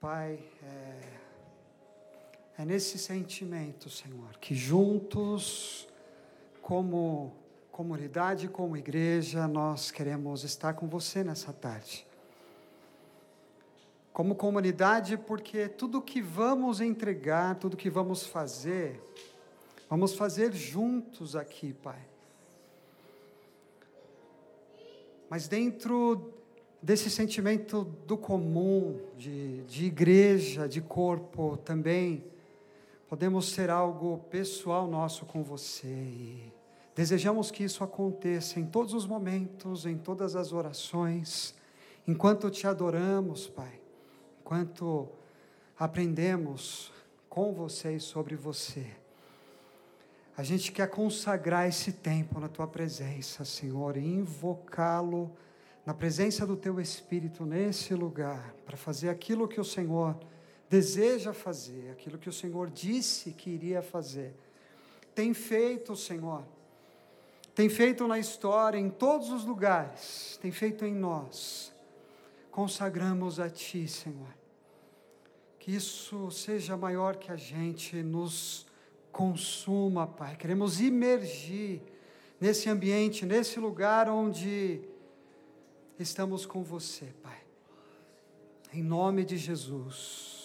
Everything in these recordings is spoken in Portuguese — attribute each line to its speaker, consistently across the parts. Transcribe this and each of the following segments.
Speaker 1: Pai, é, é nesse sentimento, Senhor, que juntos, como comunidade, como igreja, nós queremos estar com você nessa tarde. Como comunidade, porque tudo que vamos entregar, tudo que vamos fazer, vamos fazer juntos aqui, Pai. Mas dentro desse sentimento do comum, de, de igreja, de corpo também, podemos ser algo pessoal nosso com você e desejamos que isso aconteça em todos os momentos, em todas as orações, enquanto te adoramos, Pai, enquanto aprendemos com você e sobre você. A gente quer consagrar esse tempo na tua presença, Senhor, e invocá-lo na presença do Teu Espírito nesse lugar, para fazer aquilo que o Senhor deseja fazer, aquilo que o Senhor disse que iria fazer. Tem feito, Senhor, tem feito na história, em todos os lugares, tem feito em nós. Consagramos a Ti, Senhor. Que isso seja maior que a gente, nos consuma, Pai. Queremos imergir nesse ambiente, nesse lugar onde estamos com você, Pai. Em nome de Jesus.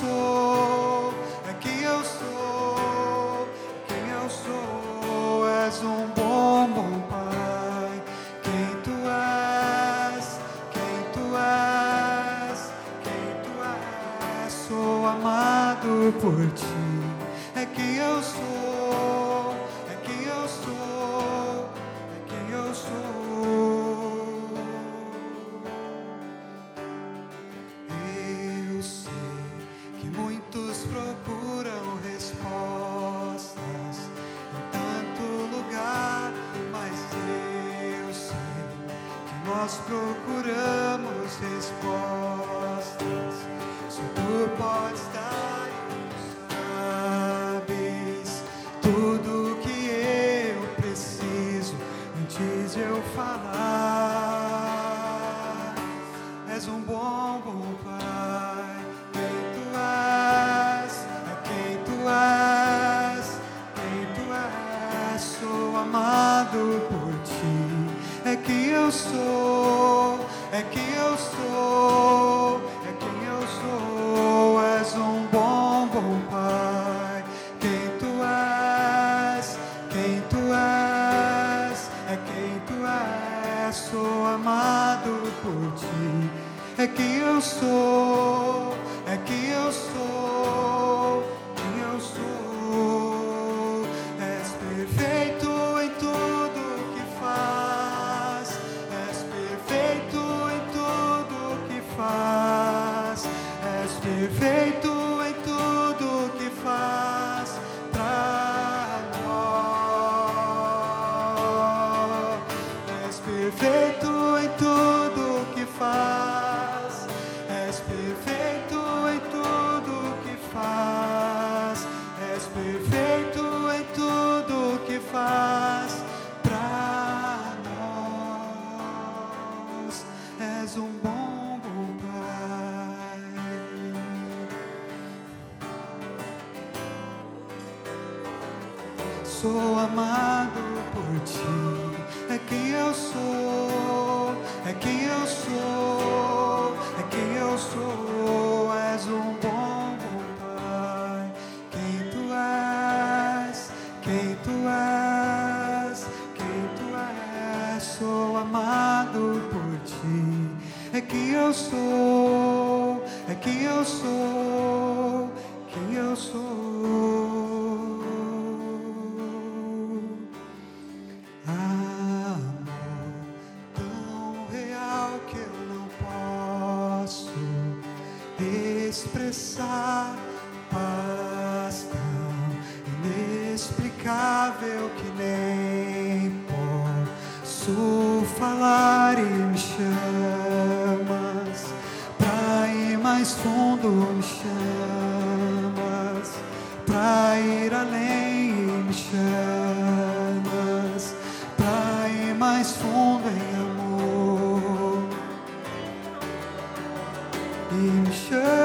Speaker 1: Quem amor. E me chamas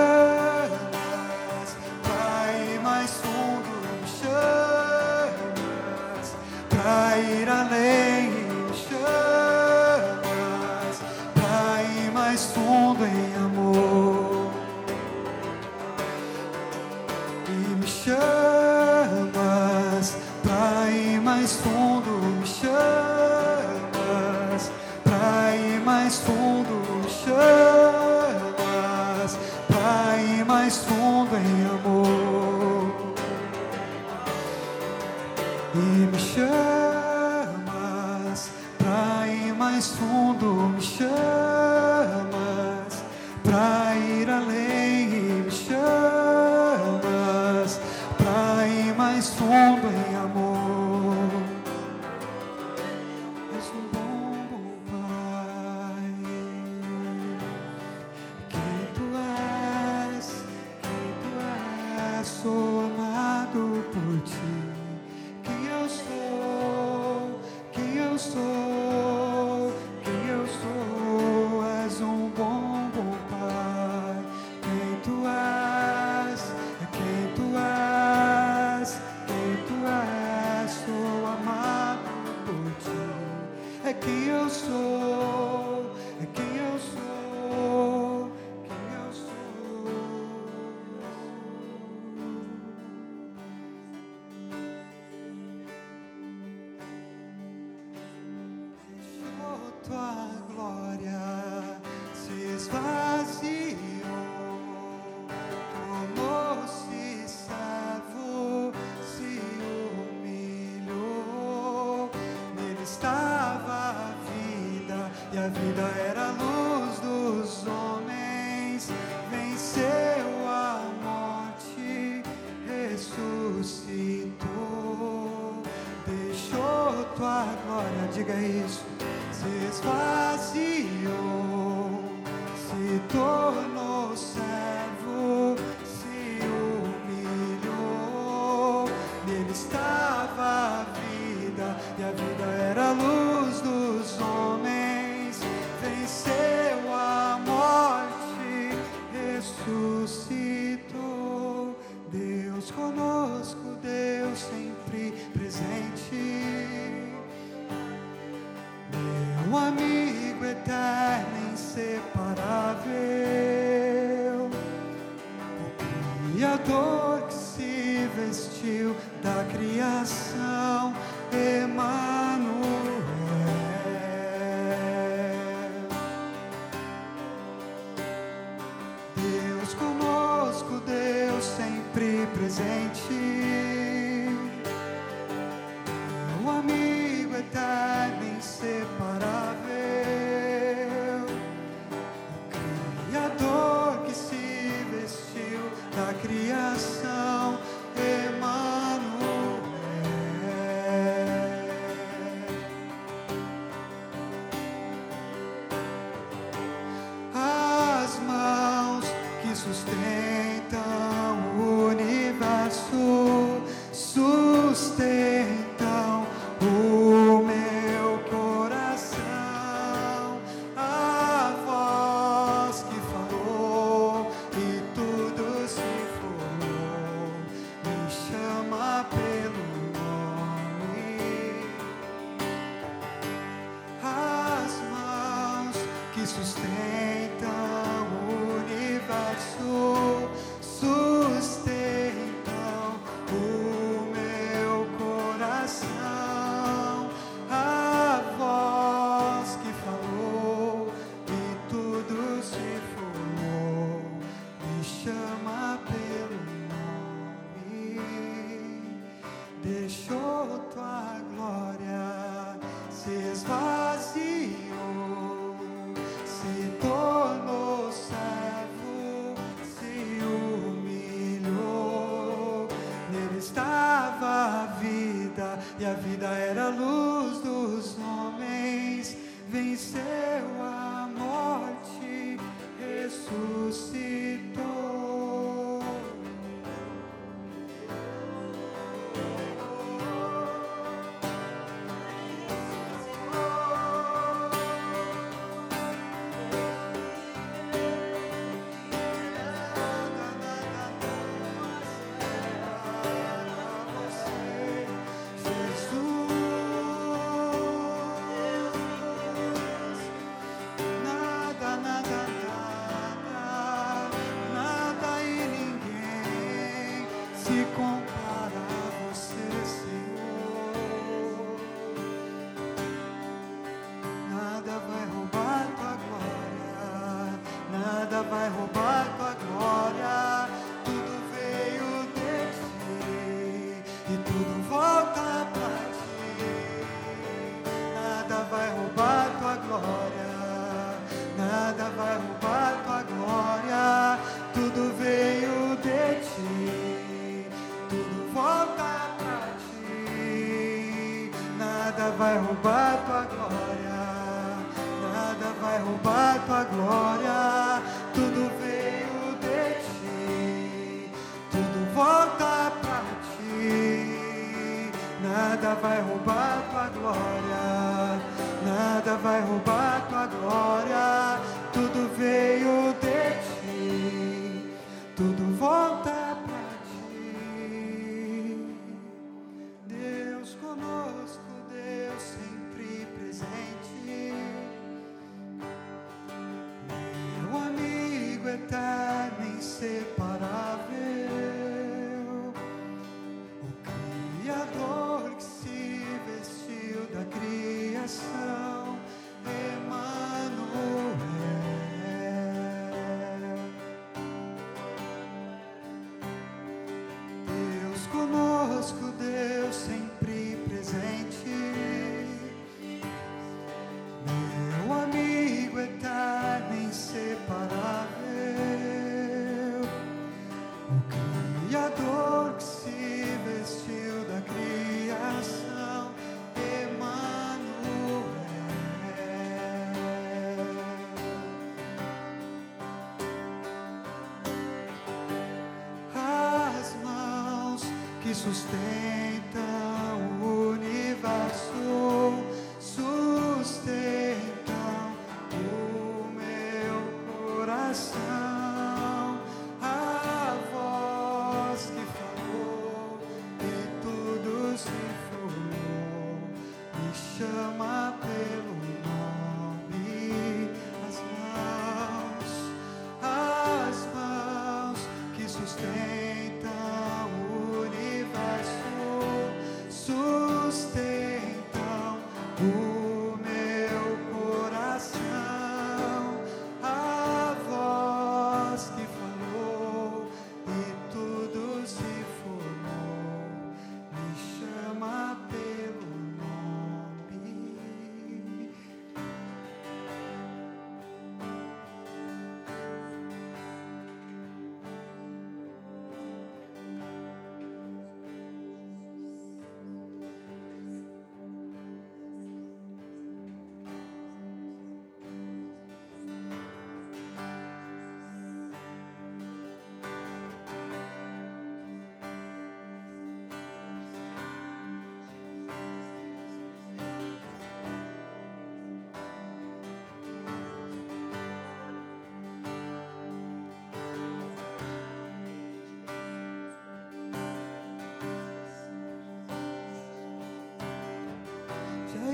Speaker 1: sustenta.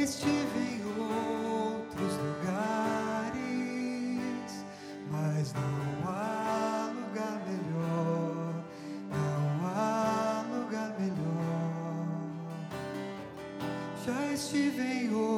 Speaker 1: estive em outros lugares, mas não há lugar melhor, não há lugar melhor. Já estive em outros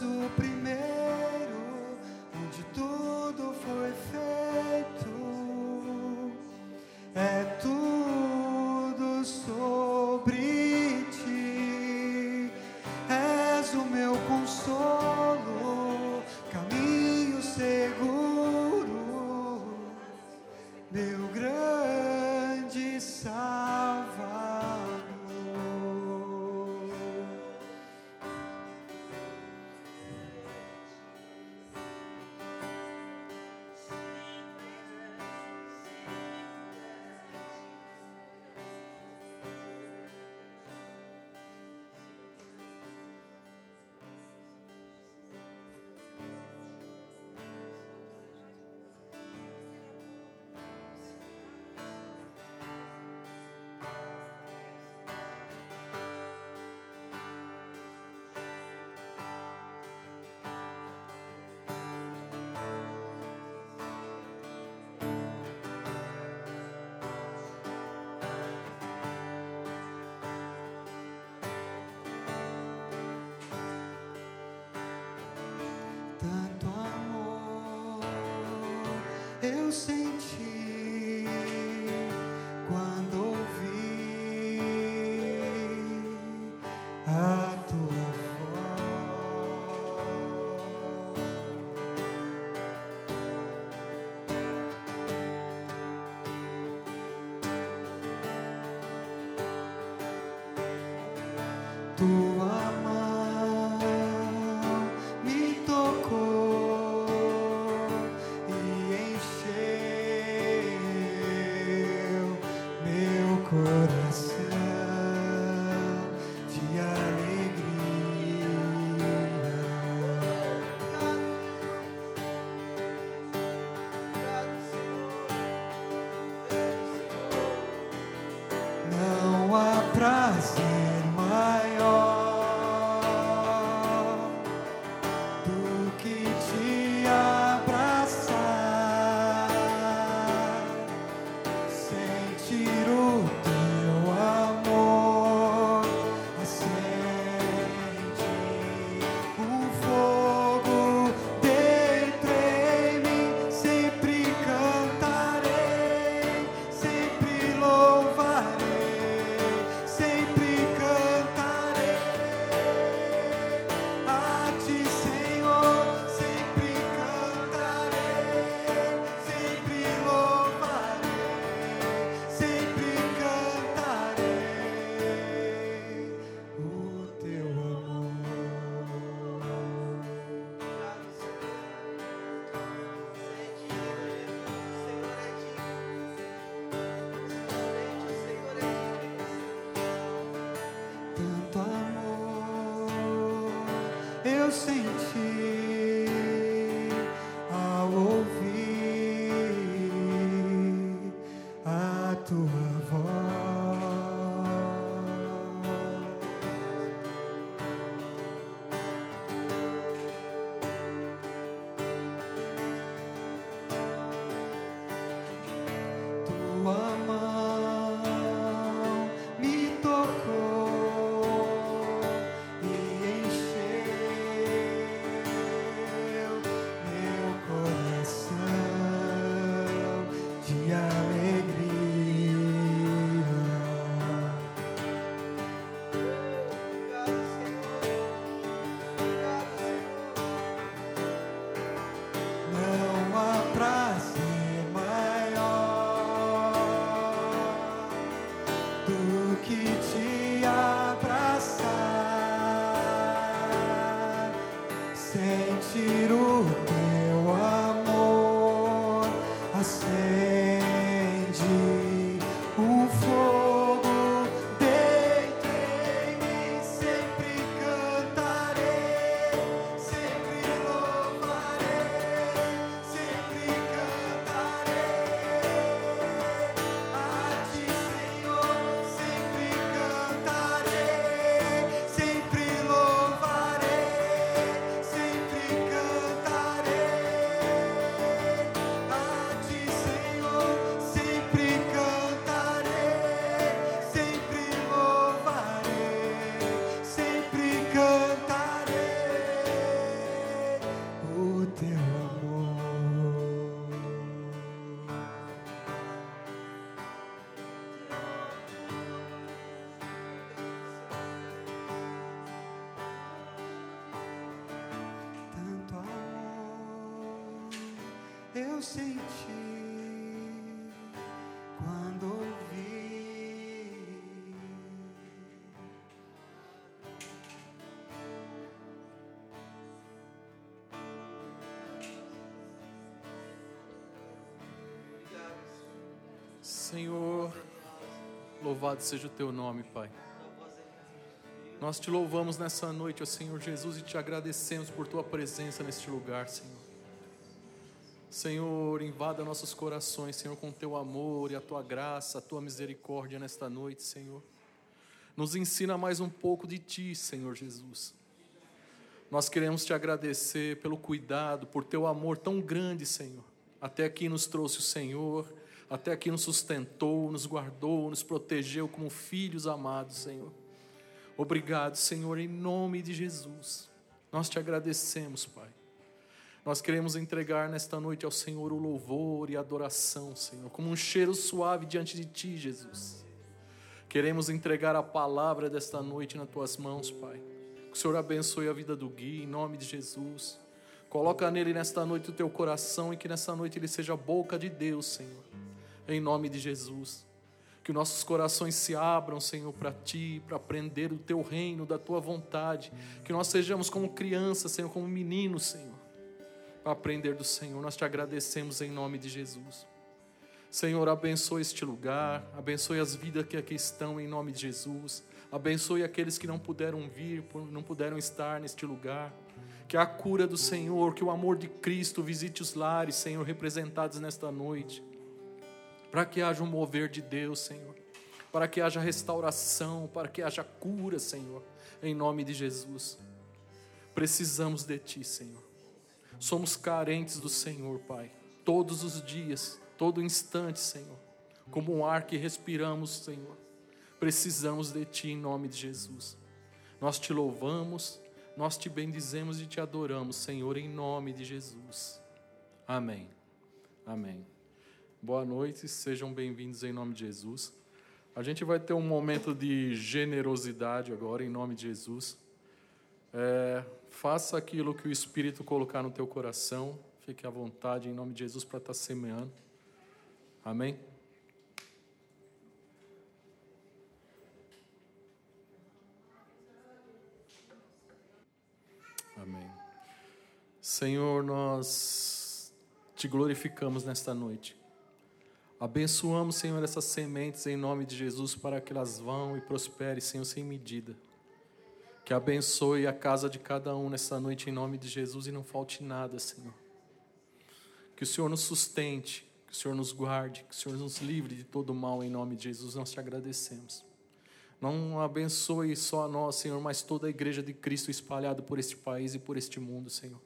Speaker 1: o eu senti quando ouvi. Senhor,
Speaker 2: louvado seja o teu nome, Pai. Nós te louvamos nessa noite, ó Senhor Jesus, e te agradecemos por tua presença neste lugar, Senhor. Senhor, invada nossos corações, Senhor, com teu amor e a tua graça, a tua misericórdia nesta noite, Senhor. Nos ensina mais um pouco de ti, Senhor Jesus. Nós queremos te agradecer pelo cuidado, por teu amor tão grande, Senhor. Até aqui nos trouxe o Senhor, até aqui nos sustentou, nos guardou, nos protegeu como filhos amados, Senhor. Obrigado, Senhor, em nome de Jesus. Nós te agradecemos, Pai. Nós queremos entregar nesta noite ao Senhor o louvor e a adoração, Senhor, como um cheiro suave diante de Ti, Jesus. Queremos entregar a palavra desta noite nas Tuas mãos, Pai. Que o Senhor abençoe a vida do Gui, em nome de Jesus. Coloca nele nesta noite o Teu coração e que nesta noite ele seja a boca de Deus, Senhor, em nome de Jesus. Que nossos corações se abram, Senhor, para Ti, para aprender o Teu reino, da Tua vontade. Que nós sejamos como crianças, Senhor, como meninos, Senhor, para aprender do Senhor. Nós te agradecemos em nome de Jesus. Senhor, abençoe este lugar, abençoe as vidas que aqui estão em nome de Jesus. Abençoe aqueles que não puderam vir, não puderam estar neste lugar. Que a cura do Senhor, que o amor de Cristo visite os lares, Senhor, representados nesta noite para que haja um mover de Deus, Senhor, para que haja restauração, para que haja cura, Senhor, em nome de Jesus. Precisamos de Ti, Senhor. Somos carentes do Senhor, Pai, todos os dias, todo instante, Senhor, como um ar que respiramos, Senhor. Precisamos de Ti em nome de Jesus. Nós te louvamos, nós te bendizemos e te adoramos, Senhor, em nome de Jesus. Amém. Amém. Boa noite, sejam bem-vindos em nome de Jesus. A gente vai ter um momento de generosidade agora, em nome de Jesus. É, faça aquilo que o Espírito colocar no teu coração, fique à vontade em nome de Jesus para estar semeando. Amém? Amém. Senhor, nós te glorificamos nesta noite. Abençoamos, Senhor, essas sementes em nome de Jesus para que elas vão e prosperem, Senhor, sem medida. Que abençoe a casa de cada um nessa noite em nome de Jesus e não falte nada, Senhor. Que o Senhor nos sustente, que o Senhor nos guarde, que o Senhor nos livre de todo mal em nome de Jesus. Nós te agradecemos. Não abençoe só a nós, Senhor, mas toda a igreja de Cristo espalhada por este país e por este mundo, Senhor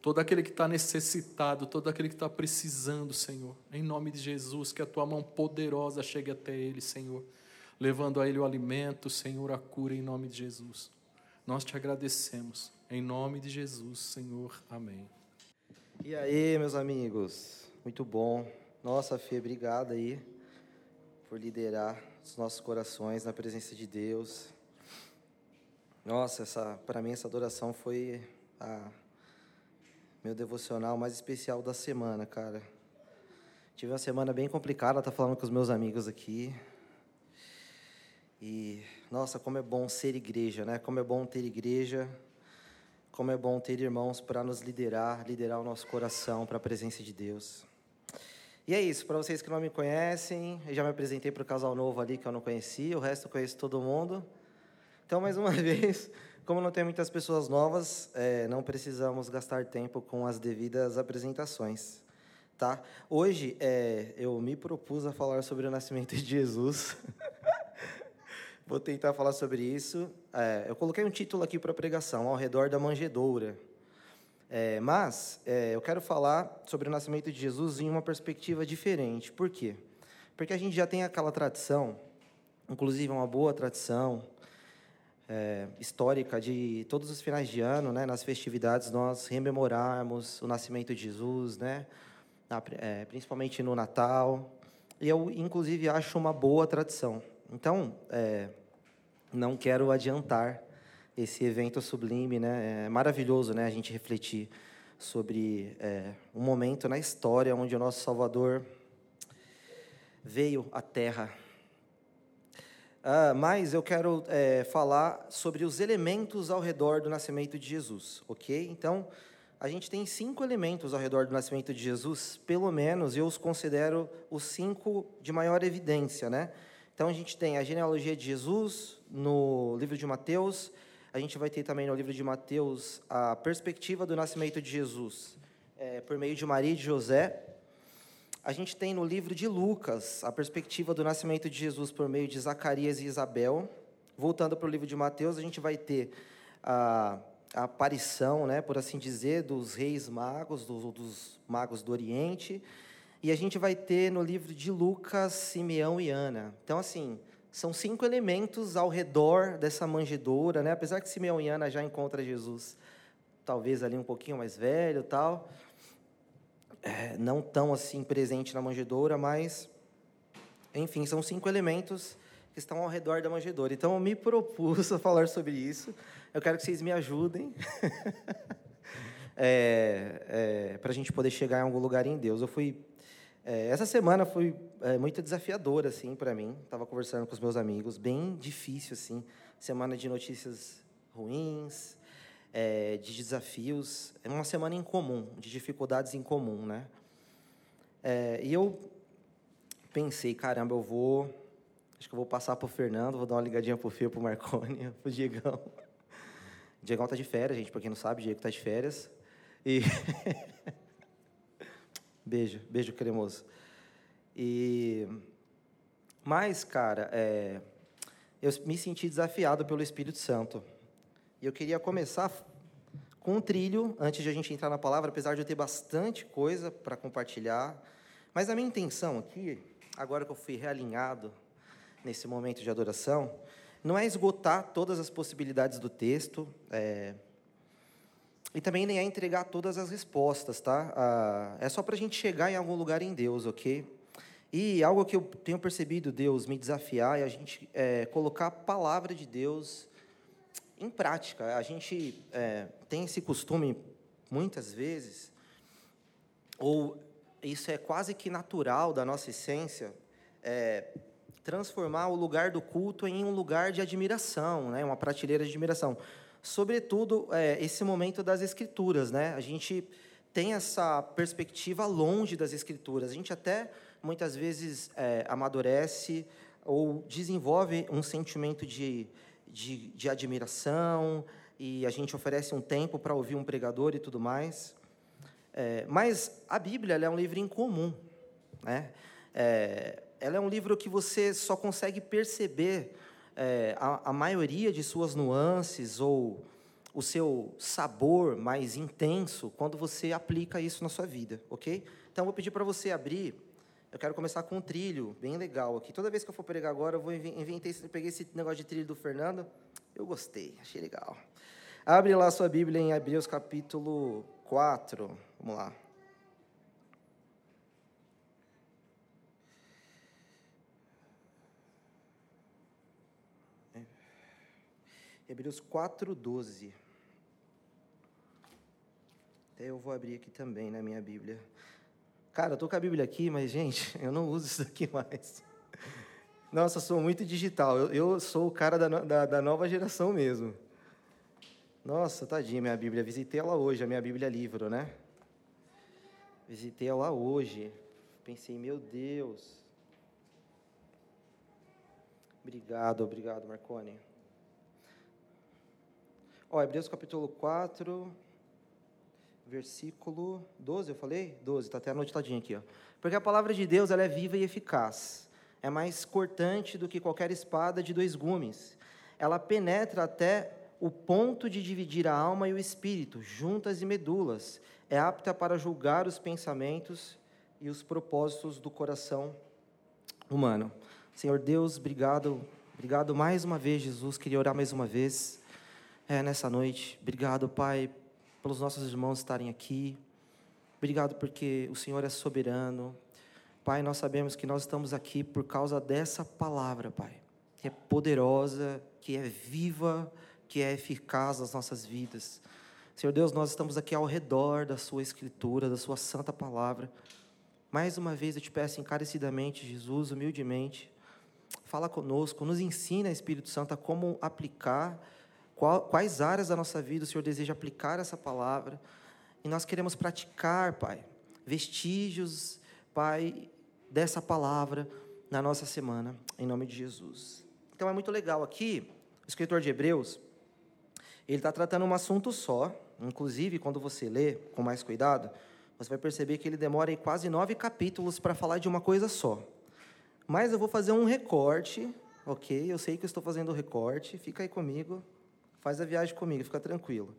Speaker 2: todo aquele que está necessitado, todo aquele que está precisando, Senhor, em nome de Jesus, que a tua mão poderosa chegue até ele, Senhor, levando a ele o alimento, Senhor, a cura, em nome de Jesus. Nós te agradecemos, em nome de Jesus, Senhor. Amém.
Speaker 3: E aí, meus amigos, muito bom. Nossa, Fê, obrigado aí por liderar os nossos corações na presença de Deus. Nossa, essa, para mim essa adoração foi a meu devocional mais especial da semana, cara. Tive uma semana bem complicada, tá falando com os meus amigos aqui. E nossa, como é bom ser igreja, né? Como é bom ter igreja. Como é bom ter irmãos para nos liderar, liderar o nosso coração para a presença de Deus. E é isso, para vocês que não me conhecem, eu já me apresentei para o casal novo ali que eu não conhecia, o resto eu conheço todo mundo. Então, mais uma vez, como não tem muitas pessoas novas, é, não precisamos gastar tempo com as devidas apresentações. Tá? Hoje é, eu me propus a falar sobre o nascimento de Jesus. Vou tentar falar sobre isso. É, eu coloquei um título aqui para a pregação, ao redor da manjedoura. É, mas é, eu quero falar sobre o nascimento de Jesus em uma perspectiva diferente. Por quê? Porque a gente já tem aquela tradição, inclusive uma boa tradição, é, histórica de todos os finais de ano, né, nas festividades, nós rememorarmos o nascimento de Jesus, né, na, é, principalmente no Natal. E eu, inclusive, acho uma boa tradição. Então, é, não quero adiantar esse evento sublime, né? É maravilhoso, né? A gente refletir sobre é, um momento na história onde o nosso Salvador veio à Terra. Ah, mas eu quero é, falar sobre os elementos ao redor do nascimento de Jesus, ok? Então, a gente tem cinco elementos ao redor do nascimento de Jesus, pelo menos eu os considero os cinco de maior evidência, né? Então, a gente tem a genealogia de Jesus no livro de Mateus, a gente vai ter também no livro de Mateus a perspectiva do nascimento de Jesus é, por meio de Maria e de José, a gente tem no livro de Lucas a perspectiva do nascimento de Jesus por meio de Zacarias e Isabel. Voltando para o livro de Mateus, a gente vai ter a, a aparição, né, por assim dizer, dos reis magos, dos, dos magos do Oriente. E a gente vai ter no livro de Lucas, Simeão e Ana. Então, assim, são cinco elementos ao redor dessa manjedoura, né? Apesar que Simeão e Ana já encontram Jesus, talvez ali um pouquinho mais velho, tal é, não tão assim presente na manjedoura, mas, enfim, são cinco elementos que estão ao redor da manjedoura. Então, eu me propus a falar sobre isso. Eu quero que vocês me ajudem é, é, para a gente poder chegar em algum lugar em Deus. Eu fui é, essa semana foi é, muito desafiadora assim para mim. Estava conversando com os meus amigos, bem difícil assim. Semana de notícias ruins, é, de desafios, é uma semana incomum, de dificuldades em comum, né? É, e eu pensei, caramba, eu vou, acho que eu vou passar para o Fernando, vou dar uma ligadinha para o Fio, para o Marconi, para o Diegão. O Diegão está de férias, gente, para quem não sabe, o Diego está de férias. E beijo, beijo cremoso. E mas, cara, é... eu me senti desafiado pelo Espírito Santo. E eu queria começar com um trilho, antes de a gente entrar na palavra, apesar de eu ter bastante coisa para compartilhar. Mas a minha intenção aqui, agora que eu fui realinhado nesse momento de adoração, não é esgotar todas as possibilidades do texto, é, e também nem é entregar todas as respostas, tá? Ah, é só para a gente chegar em algum lugar em Deus, ok? E algo que eu tenho percebido Deus me desafiar é a gente é, colocar a palavra de Deus em prática. A gente é, tem esse costume, muitas vezes, ou isso é quase que natural da nossa essência, é, transformar o lugar do culto em um lugar de admiração, né? uma prateleira de admiração. Sobretudo, é, esse momento das escrituras. Né? A gente tem essa perspectiva longe das escrituras. A gente até, muitas vezes, é, amadurece ou desenvolve um sentimento de de, de admiração, e a gente oferece um tempo para ouvir um pregador e tudo mais. É, mas a Bíblia é um livro incomum. Né? É, ela é um livro que você só consegue perceber é, a, a, maioria de suas nuances ou o seu sabor mais intenso quando você aplica isso na sua vida, ok? Então, vou pedir para você abrir eu quero começar com um trilho bem legal aqui. Toda vez que eu for pregar agora, eu vou inventar, peguei esse negócio de trilho do Fernando. Eu gostei, achei legal. Abre lá a sua Bíblia em Hebreus capítulo 4. Vamos lá. Hebreus 4, 12. Até eu vou abrir aqui também na minha Bíblia. Cara, eu estou com a Bíblia aqui, mas, gente, eu não uso isso daqui mais. Nossa, sou muito digital. Eu, eu sou o cara da, da, da, nova geração mesmo. Nossa, tadinha minha Bíblia. Visitei ela hoje, a minha Bíblia livro, né? Visitei ela hoje. Pensei, meu Deus. Obrigado, obrigado, Marconi. Ó, Hebreus capítulo 4 versículo 12, eu falei? 12, está até anotadinho aqui. Ó. Porque a palavra de Deus ela é viva e eficaz. É mais cortante do que qualquer espada de dois gumes. Ela penetra até o ponto de dividir a alma e o espírito, juntas e medulas. É apta para julgar os pensamentos e os propósitos do coração humano. Senhor Deus, obrigado. Obrigado mais uma vez, Jesus. Queria orar mais uma vez é, nessa noite. Obrigado, Pai, pelos nossos irmãos estarem aqui. Obrigado porque o Senhor é soberano. Pai, nós sabemos que nós estamos aqui por causa dessa palavra, Pai, que é poderosa, que é viva, que é eficaz nas nossas vidas. Senhor Deus, nós estamos aqui ao redor da Sua Escritura, da Sua Santa Palavra. Mais uma vez eu te peço encarecidamente, Jesus, humildemente, fala conosco, nos ensina, Espírito Santo, a como aplicar, qual, quais áreas da nossa vida o Senhor deseja aplicar essa palavra. E nós queremos praticar, Pai, vestígios, Pai, dessa palavra na nossa semana, em nome de Jesus. Então é muito legal aqui, o escritor de Hebreus, ele está tratando um assunto só, inclusive quando você lê com mais cuidado, você vai perceber que ele demora quase nove capítulos para falar de uma coisa só. Mas eu vou fazer um recorte, ok? Eu sei que eu estou fazendo recorte, fica aí comigo, faz a viagem comigo, fica tranquilo.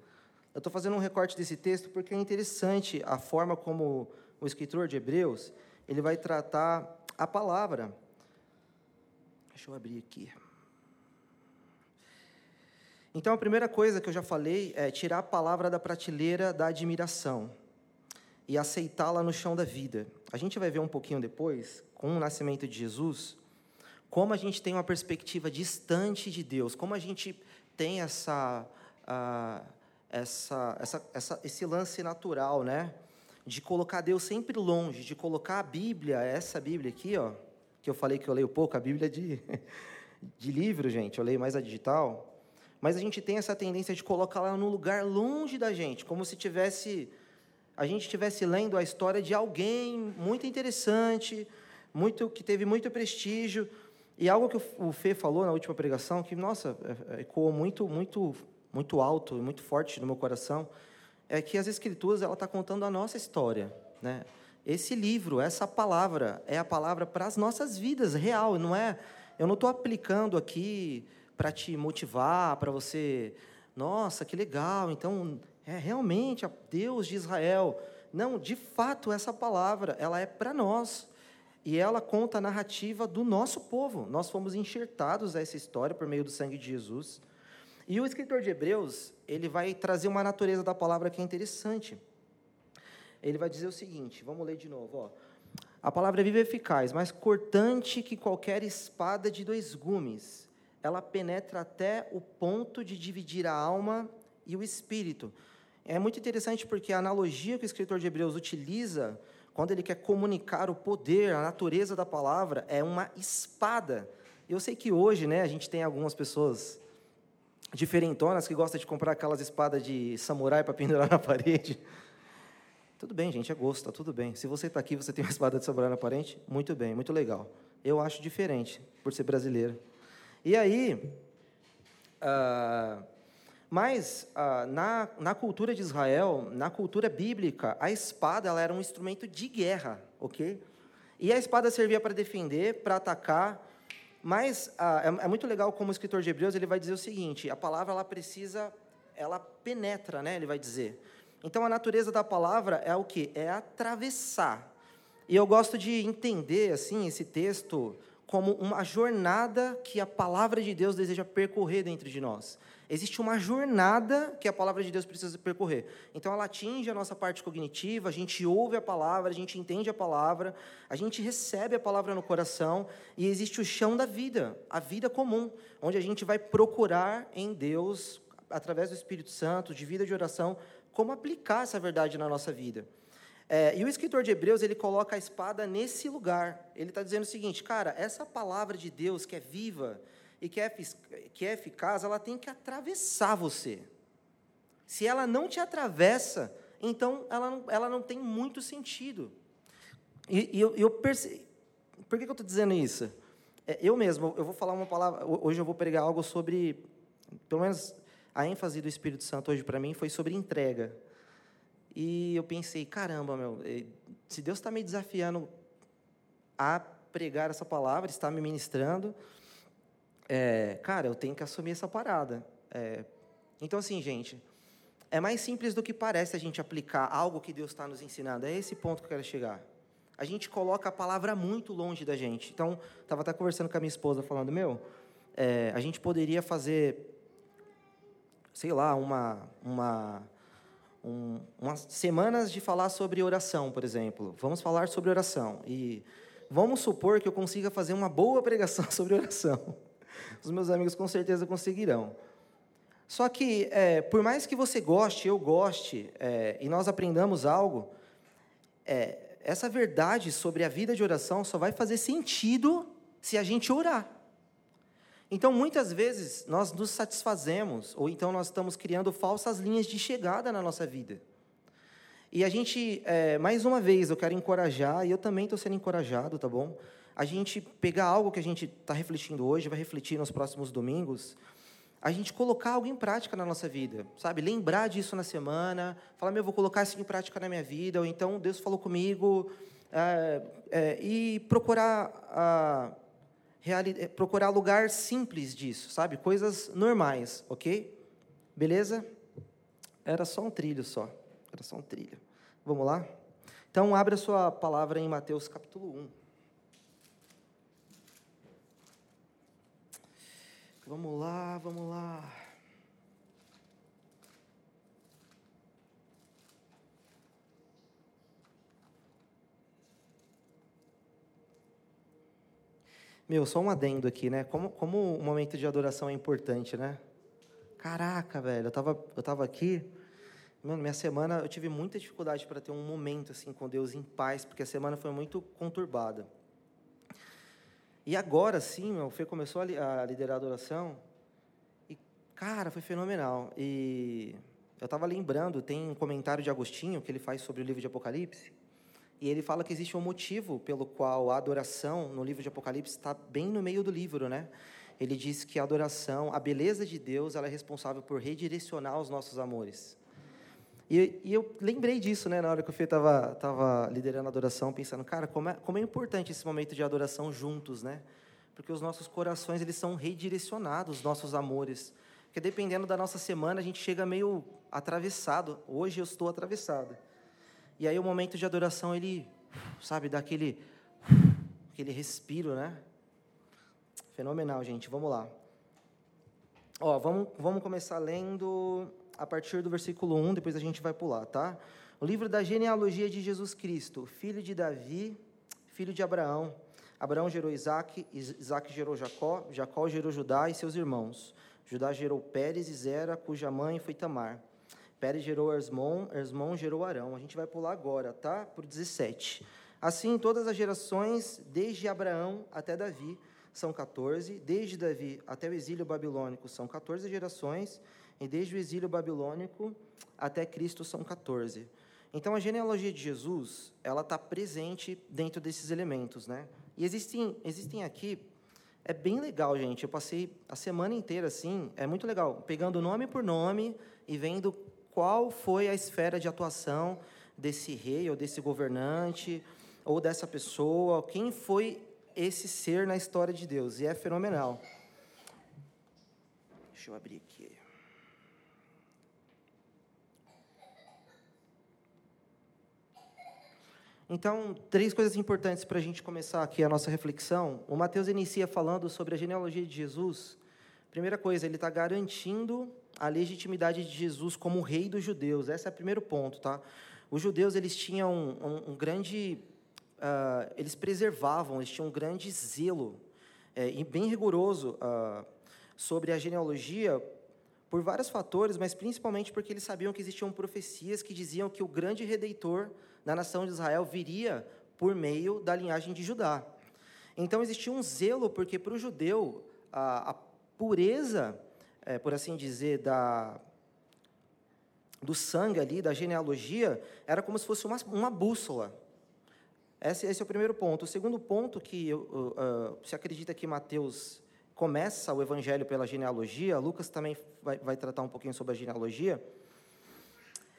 Speaker 3: Eu estou fazendo um recorte desse texto porque é interessante a forma como o escritor de Hebreus ele vai tratar a palavra. Deixa eu abrir aqui. Então, a primeira coisa que eu já falei é tirar a palavra da prateleira da admiração e aceitá-la no chão da vida. A gente vai ver um pouquinho depois, com o nascimento de Jesus, como a gente tem uma perspectiva distante de Deus, como a gente tem essa, uh, essa, essa, essa, esse lance natural, né? De colocar Deus sempre longe, de colocar a Bíblia, essa Bíblia aqui, ó, que eu falei que eu leio pouco, a Bíblia de, de livro, gente, eu leio mais a digital, mas a gente tem essa tendência de colocar ela num lugar longe da gente, como se tivesse a gente estivesse lendo a história de alguém muito interessante, muito que teve muito prestígio, e algo que o Fê falou na última pregação que nossa, é, é, ecoou muito muito muito alto e muito forte no meu coração, é que as escrituras ela está contando a nossa história, né? Esse livro, essa palavra é a palavra para as nossas vidas real, não é? Eu não estou aplicando aqui para te motivar, para você, nossa, que legal, então é realmente Deus de Israel. Não, de fato, essa palavra, ela é para nós. E ela conta a narrativa do nosso povo. Nós fomos enxertados a essa história por meio do sangue de Jesus. E o escritor de Hebreus, ele vai trazer uma natureza da palavra que é interessante. Ele vai dizer o seguinte, vamos ler de novo, ó. A palavra é viva e eficaz, mais cortante que qualquer espada de dois gumes ela penetra até o ponto de dividir a alma e o espírito. É muito interessante porque a analogia que o escritor de Hebreus utiliza quando ele quer comunicar o poder, a natureza da palavra, é uma espada. Eu sei que hoje, né, a gente tem algumas pessoas diferentonas que gostam de comprar aquelas espadas de samurai para pendurar na parede. Tudo bem, gente, é gosto, tá tudo bem. Se você está aqui, você tem uma espada de samurai na parede, muito bem, muito legal. Eu acho diferente, por ser brasileiro. E aí, uh, mas uh, na, na cultura de Israel, na cultura bíblica, a espada ela era um instrumento de guerra, ok? E a espada servia para defender, para atacar, mas uh, é, é, muito legal como o escritor de Hebreus ele vai dizer o seguinte: a palavra ela precisa, ela penetra, né? Ele vai dizer. Então a natureza da palavra é o que? É atravessar. E eu gosto de entender assim esse texto como uma jornada que a palavra de Deus deseja percorrer dentro de nós. Existe uma jornada que a palavra de Deus precisa percorrer. Então, ela atinge a nossa parte cognitiva, a gente ouve a palavra, a gente entende a palavra, a gente recebe a palavra no coração, e existe o chão da vida, a vida comum, onde a gente vai procurar em Deus, através do Espírito Santo, de vida de oração, como aplicar essa verdade na nossa vida. É, e o escritor de Hebreus, ele coloca a espada nesse lugar. Ele está dizendo o seguinte, cara, essa palavra de Deus que é viva e que é, que é eficaz, ela tem que atravessar você. Se ela não te atravessa, então ela não, ela não tem muito sentido. E, e eu, eu perce... Por que, que eu estou dizendo isso? É, eu mesmo, eu vou falar uma palavra, hoje eu vou pregar algo sobre, pelo menos a ênfase do Espírito Santo hoje para mim foi sobre entrega. E eu pensei, caramba, meu, eh, se Deus está me desafiando a pregar essa palavra, está me ministrando, é, cara, eu tenho que assumir essa parada. É, então, assim, gente, é mais simples do que parece a gente aplicar algo que Deus está nos ensinando. É esse ponto que eu quero chegar. A gente coloca a palavra muito longe da gente. Então, estava até conversando com a minha esposa, falando, meu, é, a gente poderia fazer, sei lá, uma, uma um, umas semanas de falar sobre oração, por exemplo. Vamos falar sobre oração. E vamos supor que eu consiga fazer uma boa pregação sobre oração. Os meus amigos com certeza conseguirão. Só que, é, por mais que você goste, eu goste, é, e nós aprendamos algo, é, essa verdade sobre a vida de oração só vai fazer sentido se a gente orar. Então, muitas vezes, nós nos satisfazemos, ou então nós estamos criando falsas linhas de chegada na nossa vida. E a gente, é, mais uma vez, eu quero encorajar, e eu também estou sendo encorajado, tá bom? A gente pegar algo que a gente está refletindo hoje, vai refletir nos próximos domingos, a gente colocar algo em prática na nossa vida, sabe? Lembrar disso na semana, falar, meu, eu vou colocar isso em prática na minha vida, ou então Deus falou comigo, é, é, e procurar, a, reali, procurar lugar simples disso, sabe? Coisas normais, ok? Beleza? Era só um trilho só, era só um trilho. Vamos lá? Então, abra sua palavra em Mateus capítulo 1. Vamos lá, vamos lá. Meu, só um adendo aqui, né? Como, como o momento de adoração é importante, né? Caraca, velho, eu tava, eu tava aqui, mano, minha semana eu tive muita dificuldade para ter um momento assim com Deus em paz, porque a semana foi muito conturbada. E agora sim, o Fê começou a liderar a adoração. E, cara, foi fenomenal. E eu estava lembrando, tem um comentário de Agostinho que ele faz sobre o livro de Apocalipse. E ele fala que existe um motivo pelo qual a adoração no livro de Apocalipse está bem no meio do livro, né? Ele diz que a adoração, a beleza de Deus, ela é responsável por redirecionar os nossos amores. E, e, eu lembrei disso, né, na hora que o Fê estava tava liderando a adoração, pensando, cara, como é, como é importante esse momento de adoração juntos, né? Porque os nossos corações, eles são redirecionados, os nossos amores. Porque dependendo da nossa semana, a gente chega meio atravessado. Hoje eu estou atravessado. E aí o momento de adoração, ele, sabe, dá aquele, aquele respiro, né? Fenomenal, gente. Vamos lá. Ó, vamos, vamos começar lendo a partir do versículo 1, depois a gente vai pular, tá? O livro da genealogia de Jesus Cristo, filho de Davi, filho de Abraão. Abraão gerou Isaac, Isaac gerou Jacó, Jacó gerou Judá e seus irmãos. Judá gerou Pérez e Zera, cuja mãe foi Tamar. Pérez gerou Ersmon, Ersmon gerou Arão. A gente vai pular agora, tá? Por 17. Assim, todas as gerações, desde Abraão até Davi, são 14. Desde Davi até o exílio babilônico, são 14 gerações. E desde o exílio babilônico até Cristo são 14. Então a genealogia de Jesus, ela está presente dentro desses elementos, né? E existem, existem aqui, é bem legal, gente. Eu passei a semana inteira assim, é muito legal, pegando nome por nome e vendo qual foi a esfera de atuação desse rei ou desse governante ou dessa pessoa, quem foi esse ser na história de Deus. E é fenomenal. Deixa eu abrir aqui. Então, três coisas importantes para a gente começar aqui a nossa reflexão. O Mateus inicia falando sobre a genealogia de Jesus. Primeira coisa, ele está garantindo a legitimidade de Jesus como rei dos judeus. Esse é o primeiro ponto, tá? Os judeus eles tinham um, um, grande, uh, eles preservavam, eles tinham um grande zelo é, e bem rigoroso uh, sobre a genealogia por vários fatores, mas principalmente porque eles sabiam que existiam profecias que diziam que o grande redentor da nação de Israel viria por meio da linhagem de Judá. Então existia um zelo, porque para o judeu a, a pureza, é, por assim dizer, da, do sangue ali, da genealogia, era como se fosse uma, uma bússola. Esse, esse, é o primeiro ponto. O segundo ponto que uh, uh, se acredita que Mateus começa o evangelho pela genealogia, Lucas também vai, vai tratar um pouquinho sobre a genealogia,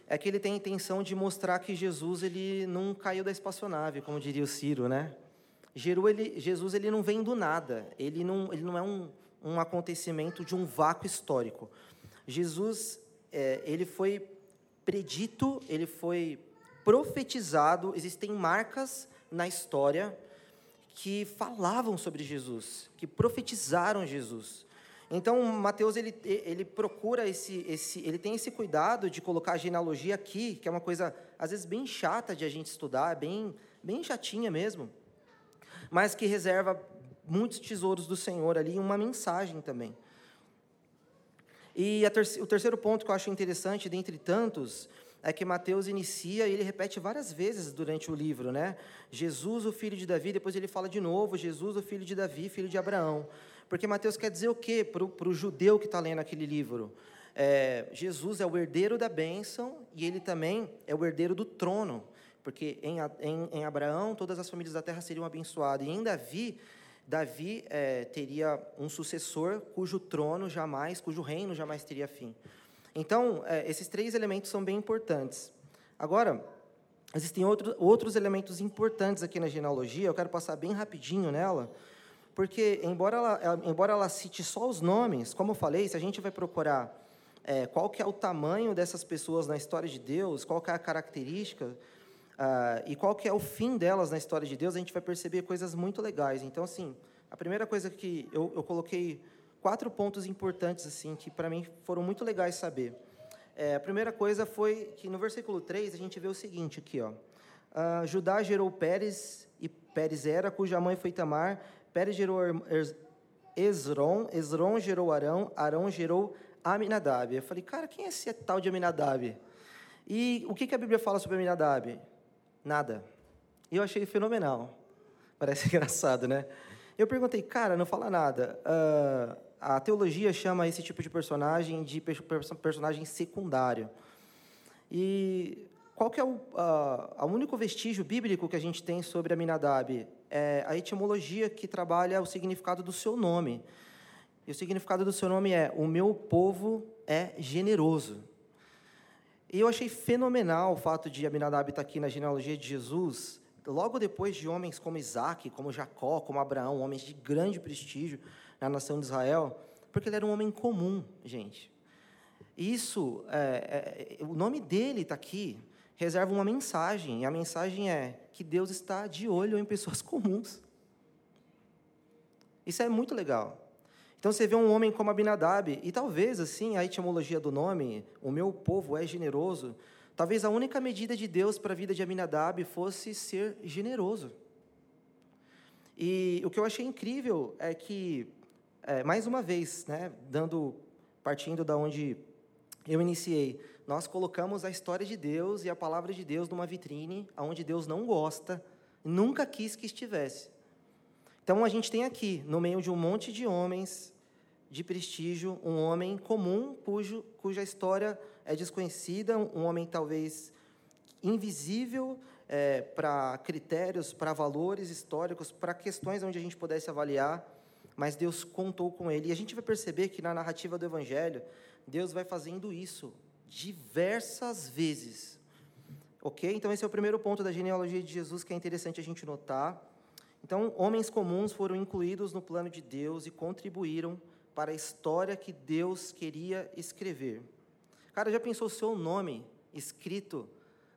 Speaker 3: é que ele tem a intenção de mostrar que Jesus ele não caiu da espaçonave, como diria o Ciro, né? Jesus ele não vem do nada, ele não, ele não é um, um acontecimento de um vácuo histórico. Jesus é, ele foi predito, ele foi profetizado, existem marcas na história que falavam sobre Jesus, que profetizaram Jesus. Então, Mateus ele, ele procura esse, esse, ele tem esse cuidado de colocar a genealogia aqui, que é uma coisa às vezes bem chata de a gente estudar, bem, bem chatinha mesmo, mas que reserva muitos tesouros do Senhor ali, uma mensagem também. E ter o terceiro ponto que eu acho interessante, dentre tantos, é que Mateus inicia e ele repete várias vezes durante o livro, né? Jesus, o filho de Davi, depois ele fala de novo, Jesus, o filho de Davi, filho de Abraão. Porque Mateus quer dizer o quê para o judeu que está lendo aquele livro? É, Jesus é o herdeiro da bênção e ele também é o herdeiro do trono. Porque em, em, em Abraão todas as famílias da terra seriam abençoadas. E em Davi, Davi é, teria um sucessor cujo trono jamais, cujo reino jamais teria fim. Então, é, esses três elementos são bem importantes. Agora, existem outro, outros elementos importantes aqui na genealogia, eu quero passar bem rapidinho nela, porque, embora ela, embora ela cite só os nomes, como eu falei, se a gente vai procurar é, qual que é o tamanho dessas pessoas na história de Deus, qual que é a característica, ah, e qual que é o fim delas na história de Deus, a gente vai perceber coisas muito legais. Então, assim, a primeira coisa que eu, eu coloquei quatro pontos importantes assim que para mim foram muito legais saber. É, a primeira coisa foi que no versículo 3 a gente vê o seguinte aqui, ó. Uh, Judá gerou Pérez e Pérez era, cuja mãe foi Tamar. Pérez gerou Esron, Esron gerou Arão, Arão gerou Aminadab. Eu falei, cara, quem é esse tal de Aminadab? E o que, que a Bíblia fala sobre Aminadab? Nada. E eu achei fenomenal. Parece engraçado, né? Eu perguntei, cara, não fala nada. Uh, a teologia chama esse tipo de personagem de personagem secundário. E qual que é o, a, único vestígio bíblico que a gente tem sobre Aminadab? É a etimologia que trabalha o significado do seu nome. E o significado do seu nome é: o meu povo é generoso. E eu achei fenomenal o fato de Aminadab estar aqui na genealogia de Jesus, logo depois de homens como Isaac, como Jacó, como Abraão, homens de grande prestígio na nação de Israel, porque ele era um homem comum, gente. Isso, é, é, o nome dele está aqui, reserva uma mensagem, e a mensagem é que Deus está de olho em pessoas comuns. Isso é muito legal. Então você vê um homem como Abinadab, e talvez assim, a etimologia do nome, o meu povo é generoso, talvez a única medida de Deus para a vida de Abinadab fosse ser generoso. E o que eu achei incrível é que, é, mais uma vez, né, dando, partindo da onde eu iniciei, nós colocamos a história de Deus e a palavra de Deus numa vitrine onde Deus não gosta, nunca quis que estivesse. Então a gente tem aqui, no meio de um monte de homens de prestígio, um homem comum cujo, cuja história é desconhecida, um homem talvez invisível, é, para critérios, para valores históricos, para questões onde a gente pudesse avaliar, mas Deus contou com ele. E a gente vai perceber que na narrativa do Evangelho, Deus vai fazendo isso diversas vezes. Ok? Então, esse é o primeiro ponto da genealogia de Jesus que é interessante a gente notar. Então, homens comuns foram incluídos no plano de Deus e contribuíram para a história que Deus queria escrever. Cara, já pensou seu nome escrito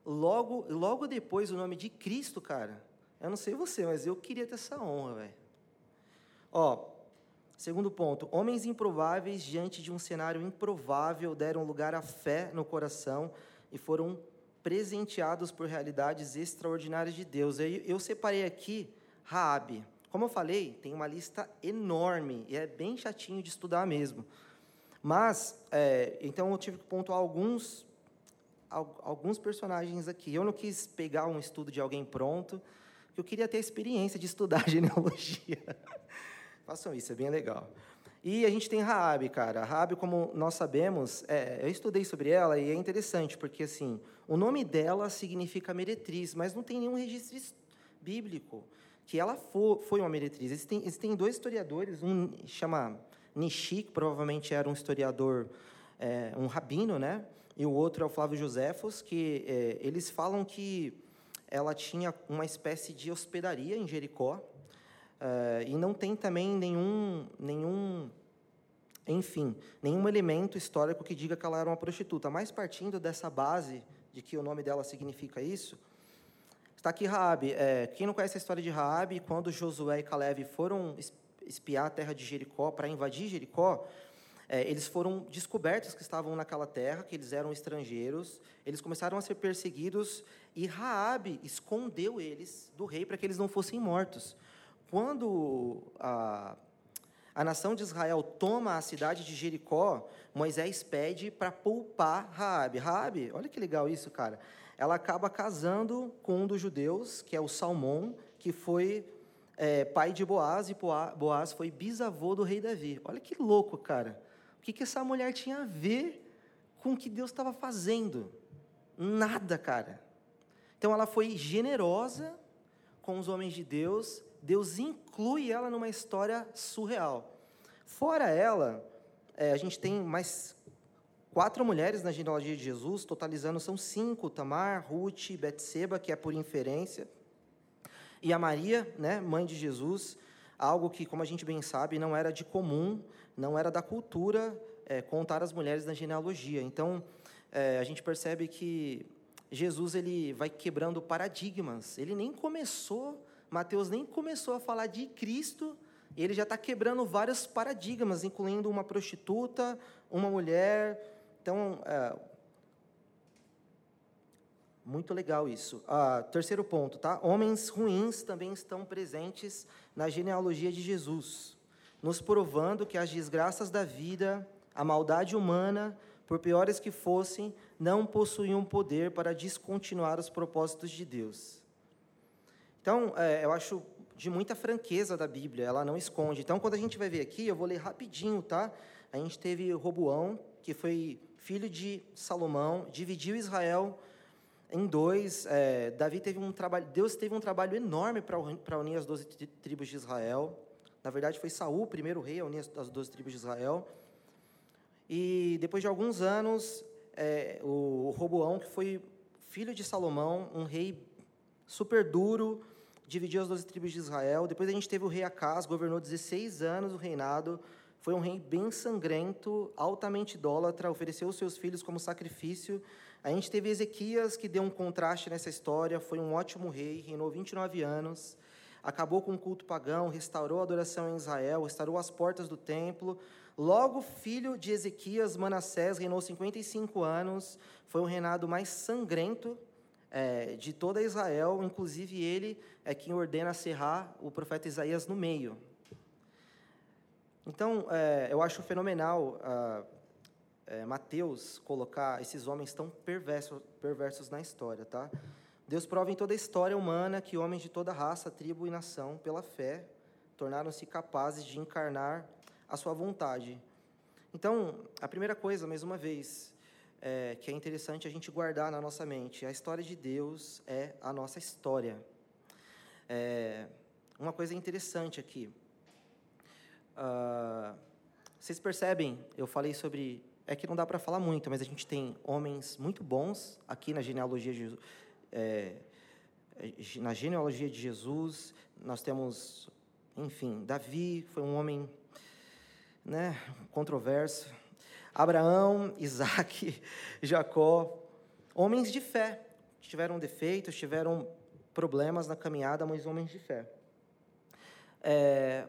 Speaker 3: logo, logo depois o nome de Cristo, cara. Eu não sei você, mas eu queria ter essa honra, velho. Ó, segundo ponto, homens improváveis diante de um cenário improvável deram lugar à fé no coração e foram presenteados por realidades extraordinárias de Deus. Eu, eu separei aqui Raabe. Como eu falei, tem uma lista enorme e é bem chatinho de estudar mesmo. Mas, é, então eu tive que pontuar alguns alguns personagens aqui. Eu não quis pegar um estudo de alguém pronto, porque eu queria ter a experiência de estudar genealogia. Façam isso, é bem legal. E a gente tem Raabe, cara. Raabe, como nós sabemos, é, eu estudei sobre ela e é interessante, porque assim, o nome dela significa meretriz, mas não tem nenhum registro bíblico que ela for, foi uma meretriz. Existem, existem dois historiadores, um chama Nishi, que provavelmente era um historiador, é, um rabino, né? e o outro é o Flávio Josefos, que é, eles falam que ela tinha uma espécie de hospedaria em Jericó, é, e não tem também nenhum, nenhum, enfim, nenhum elemento histórico que diga que ela era uma prostituta. Mas partindo dessa base de que o nome dela significa isso, está aqui Raabe. É, quem não conhece a história de Raabe, quando Josué e Caleb foram espiar a terra de Jericó para invadir Jericó, é, eles foram descobertos que estavam naquela terra, que eles eram estrangeiros, eles começaram a ser perseguidos e Raabe escondeu eles do rei para que eles não fossem mortos. Quando a, a nação de Israel toma a cidade de Jericó, Moisés pede para poupar Raabe. Raabe, olha que legal isso, cara. Ela acaba casando com um dos judeus, que é o Salmão, que foi é, pai de Boaz, e Boaz foi bisavô do rei Davi. Olha que louco, cara. O que, que essa mulher tinha a ver com o que Deus estava fazendo? Nada, cara. Então ela foi generosa com os homens de Deus, Deus inclui ela numa história surreal. Fora ela, é, a gente tem mais quatro mulheres na genealogia de Jesus, totalizando são cinco: Tamar, Ruth, Betseba, que é por inferência, e a Maria, né, mãe de Jesus, algo que, como a gente bem sabe, não era de comum, não era da cultura é, contar as mulheres na genealogia. Então, é, a gente percebe que Jesus ele vai quebrando paradigmas. Ele nem começou, Mateus nem começou a falar de Cristo, ele já está quebrando vários paradigmas, incluindo uma prostituta, uma mulher. Então, é, muito legal isso. Ah, terceiro ponto, tá? Homens ruins também estão presentes na genealogia de Jesus, nos provando que as desgraças da vida, a maldade humana, por piores que fossem, não possuíam poder para descontinuar os propósitos de Deus. Então, é, eu acho de muita franqueza da Bíblia, ela não esconde. Então, quando a gente vai ver aqui, eu vou ler rapidinho, tá? A gente teve Roboão, que foi filho de Salomão, dividiu Israel em dois. É, Davi teve um trabalho, Deus teve um trabalho enorme para unir as doze tribos de Israel. Na verdade, foi Saul, o primeiro rei, a unir as doze tribos de Israel. E depois de alguns anos, é, o Roboão, que foi filho de Salomão, um rei super duro, dividiu as doze tribos de Israel. Depois a gente teve o rei Acas, governou 16 anos o reinado. Foi um rei bem sangrento, altamente idólatra, ofereceu seus filhos como sacrifício. A gente teve Ezequias, que deu um contraste nessa história, foi um ótimo rei, reinou 29 anos, acabou com o culto pagão, restaurou a adoração em Israel, restaurou as portas do templo, Logo, filho de Ezequias, Manassés reinou 55 anos, foi o reinado mais sangrento é, de toda Israel, inclusive ele é quem ordena serrar o profeta Isaías no meio. Então, é, eu acho fenomenal ah, é, Mateus colocar esses homens tão perversos, perversos na história, tá? Deus prova em toda a história humana que homens de toda raça, tribo e nação, pela fé, tornaram-se capazes de encarnar a sua vontade. Então, a primeira coisa, mais uma vez, é, que é interessante a gente guardar na nossa mente, a história de Deus é a nossa história. É, uma coisa interessante aqui. Uh, vocês percebem, eu falei sobre. É que não dá para falar muito, mas a gente tem homens muito bons aqui na genealogia de, é, na genealogia de Jesus. Nós temos, enfim, Davi foi um homem né, controverso. Abraão, Isaac, Jacó, homens de fé, tiveram defeitos, tiveram problemas na caminhada, mas homens de fé. É,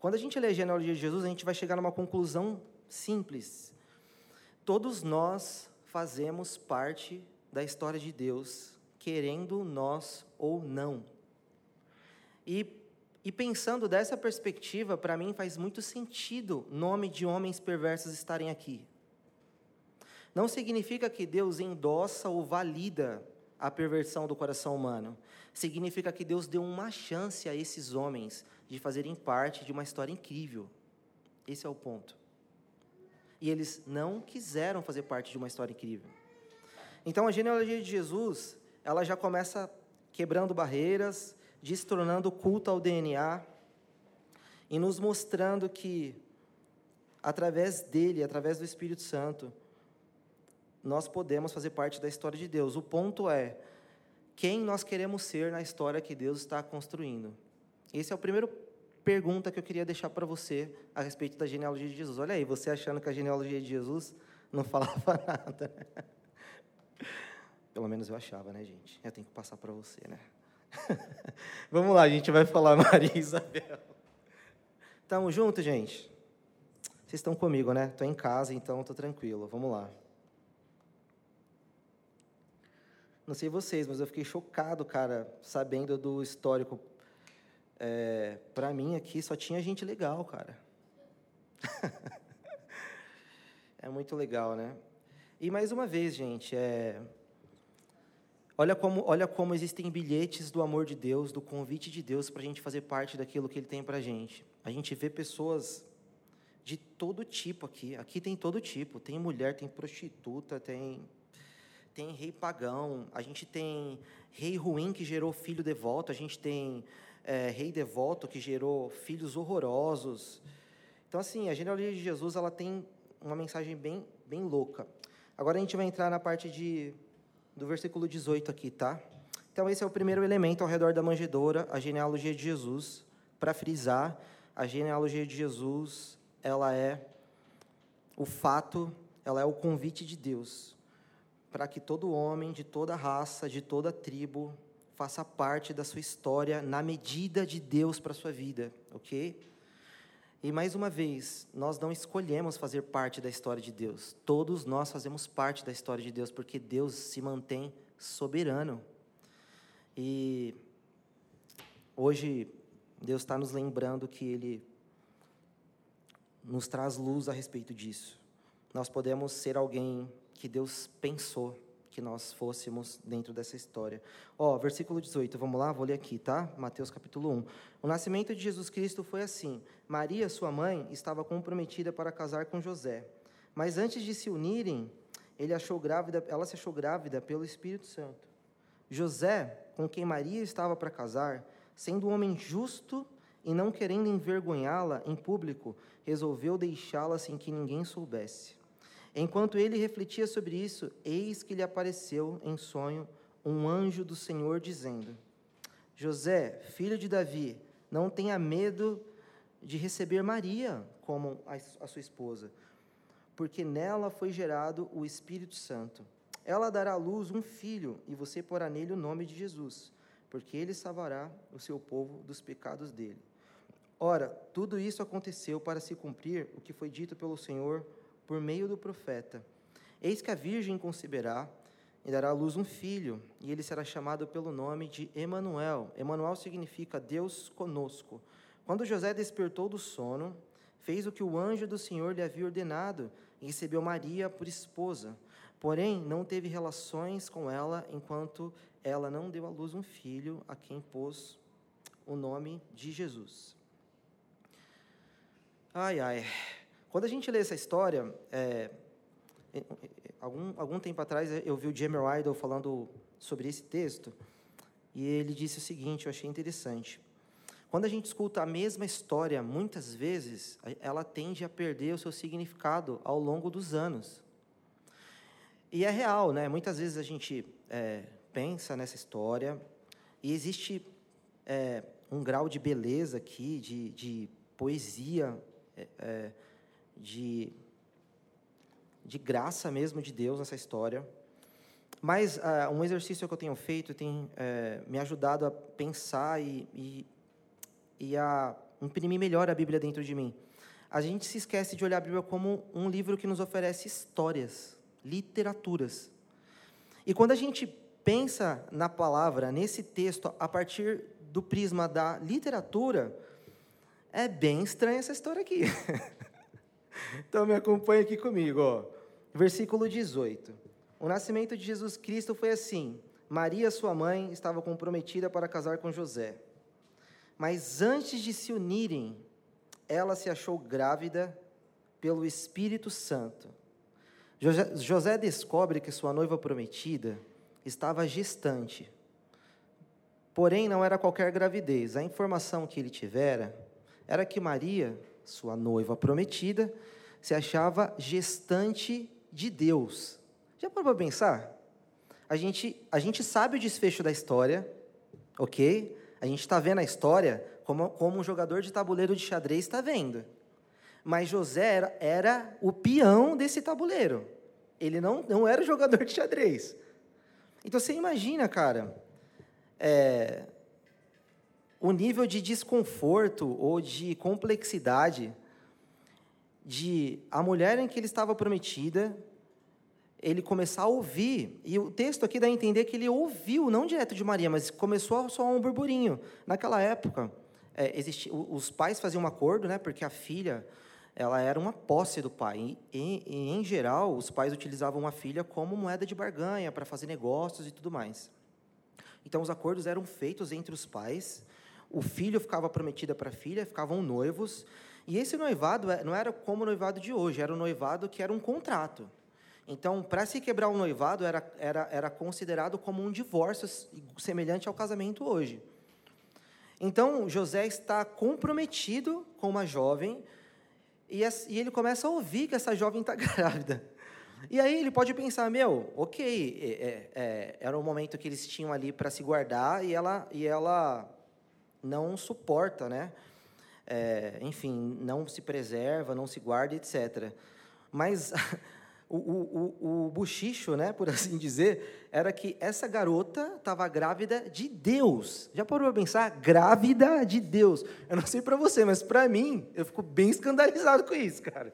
Speaker 3: quando a gente lê a genealogia de Jesus, a gente vai chegar numa conclusão simples. Todos nós fazemos parte da história de Deus, querendo nós ou não. E e pensando dessa perspectiva, para mim faz muito sentido nome de homens perversos estarem aqui. Não significa que Deus endossa ou valida a perversão do coração humano. Significa que Deus deu uma chance a esses homens de fazerem parte de uma história incrível. Esse é o ponto. E eles não quiseram fazer parte de uma história incrível. Então a genealogia de Jesus, ela já começa quebrando barreiras, destronando o culto ao DNA e nos mostrando que, através dele, através do Espírito Santo, nós podemos fazer parte da história de Deus. O ponto é quem nós queremos ser na história que Deus está construindo. Esse é o primeiro pergunta que eu queria deixar para você a respeito da genealogia de Jesus. Olha aí, você achando que a genealogia de Jesus não falava nada. Pelo menos eu achava, né, gente? Eu tenho que passar para você, né? Vamos lá, a gente vai falar Maria e Isabel. Estamos juntos, gente? Vocês estão comigo, né? Estou em casa, então estou tranquilo. Vamos lá. Não sei vocês, mas eu fiquei chocado, cara, sabendo do histórico. É, Para mim aqui só tinha gente legal, cara. é muito legal, né? E mais uma vez, gente, é... olha, como, olha como existem bilhetes do amor de Deus, do convite de Deus para a gente fazer parte daquilo que Ele tem para a gente. A gente vê pessoas de todo tipo aqui. Aqui tem todo tipo. Tem mulher, tem prostituta, tem tem rei pagão, a gente tem rei ruim que gerou filho devoto, a gente tem é, rei devoto que gerou filhos horrorosos. Então, assim, a genealogia de Jesus ela tem uma mensagem bem, bem louca. Agora a gente vai entrar na parte de, do versículo 18 aqui, tá? Então, esse é o primeiro elemento ao redor da manjedoura, a genealogia de Jesus. Para frisar, a genealogia de Jesus, ela é o fato, ela é o convite de Deus para que todo homem, de toda raça, de toda tribo, faça parte da sua história na medida de Deus para a sua vida, ok? E mais uma vez, nós não escolhemos fazer parte da história de Deus. Todos nós fazemos parte da história de Deus, porque Deus se mantém soberano. E hoje, Deus está nos lembrando que Ele nos traz luz a respeito disso. Nós podemos ser alguém que Deus pensou que nós fôssemos dentro dessa história. Ó, versículo 18, vamos lá, vou ler aqui, tá? Mateus capítulo 1. O nascimento de Jesus Cristo foi assim: Maria, sua mãe, estava comprometida para casar com José. Mas antes de se unirem, ele achou grávida, ela se achou grávida pelo Espírito Santo. José, com quem Maria estava para casar, sendo um homem justo e não querendo envergonhá-la em público, resolveu deixá-la sem que ninguém soubesse. Enquanto ele refletia sobre isso, eis que lhe apareceu em sonho um anjo do Senhor dizendo: José, filho de Davi, não tenha medo de receber Maria como a sua esposa, porque nela foi gerado o Espírito Santo. Ela dará à luz um filho, e você porá nele o nome de Jesus, porque ele salvará o seu povo dos pecados dele. Ora, tudo isso aconteceu para se cumprir o que foi dito pelo Senhor por meio do profeta: Eis que a virgem conceberá e dará à luz um filho, e ele será chamado pelo nome de Emanuel. Emanuel significa Deus conosco. Quando José despertou do sono, fez o que o anjo do Senhor lhe havia ordenado e recebeu Maria por esposa. Porém, não teve relações com ela enquanto ela não deu à luz um filho, a quem pôs o nome de Jesus. Ai, ai. Quando a gente lê essa história, é, algum, algum tempo atrás eu vi o Jamie Rydell falando sobre esse texto, e ele disse o seguinte, eu achei interessante. Quando a gente escuta a mesma história, muitas vezes, ela tende a perder o seu significado ao longo dos anos. E é real, né? Muitas vezes a gente é, pensa nessa história e existe é, um grau de beleza aqui, de, de poesia é, é de, de graça mesmo de Deus nessa história. Mas uh, um exercício que eu tenho feito tem é, me ajudado a pensar e, e, e a imprimir melhor a Bíblia dentro de mim. A gente se esquece de olhar a Bíblia como um livro que nos oferece histórias, literaturas. E quando a gente pensa na palavra, nesse texto, a partir do prisma da literatura, é bem estranha essa história aqui. Então me acompanha aqui comigo, ó. Versículo 18. O nascimento de Jesus Cristo foi assim: Maria, sua mãe, estava comprometida para casar com José. Mas antes de se unirem, ela se achou grávida pelo Espírito Santo. José descobre que sua noiva prometida estava gestante. Porém, não era qualquer gravidez. A informação que ele tivera era que Maria, sua noiva prometida, se achava gestante de Deus. Já parou para pensar? A gente, a gente sabe o desfecho da história, ok? A gente está vendo a história como, como um jogador de tabuleiro de xadrez está vendo. Mas José era, era o peão desse tabuleiro. Ele não, não era jogador de xadrez. Então você imagina, cara, é, o nível de desconforto ou de complexidade de a mulher em que ele estava prometida, ele começar a ouvir, e o texto aqui dá a entender que ele ouviu, não direto de Maria, mas começou soar um burburinho. Naquela época, é, existia, os pais faziam um acordo, né, porque a filha ela era uma posse do pai. E, e, em geral, os pais utilizavam a filha como moeda de barganha para fazer negócios e tudo mais. Então, os acordos eram feitos entre os pais. O filho ficava prometida para a filha, ficavam noivos. E esse noivado é, não era como o noivado de hoje, era um noivado que era um contrato. Então, para se quebrar um noivado, era, era, era considerado como um divórcio semelhante ao casamento hoje. Então, José está comprometido com uma jovem e, e ele começa a ouvir que essa jovem está grávida. E aí ele pode pensar, meu, ok, é, é, é, era um momento que eles tinham ali para se guardar e ela, e ela não suporta, né? É, enfim, não se preserva, não se guarda, etc. Mas o, o, o, buchicho, né, por assim dizer, era que essa garota estava grávida de Deus. Já parou para pensar? Grávida de Deus. Eu não sei para você, mas para mim, eu fico bem escandalizado com isso, cara.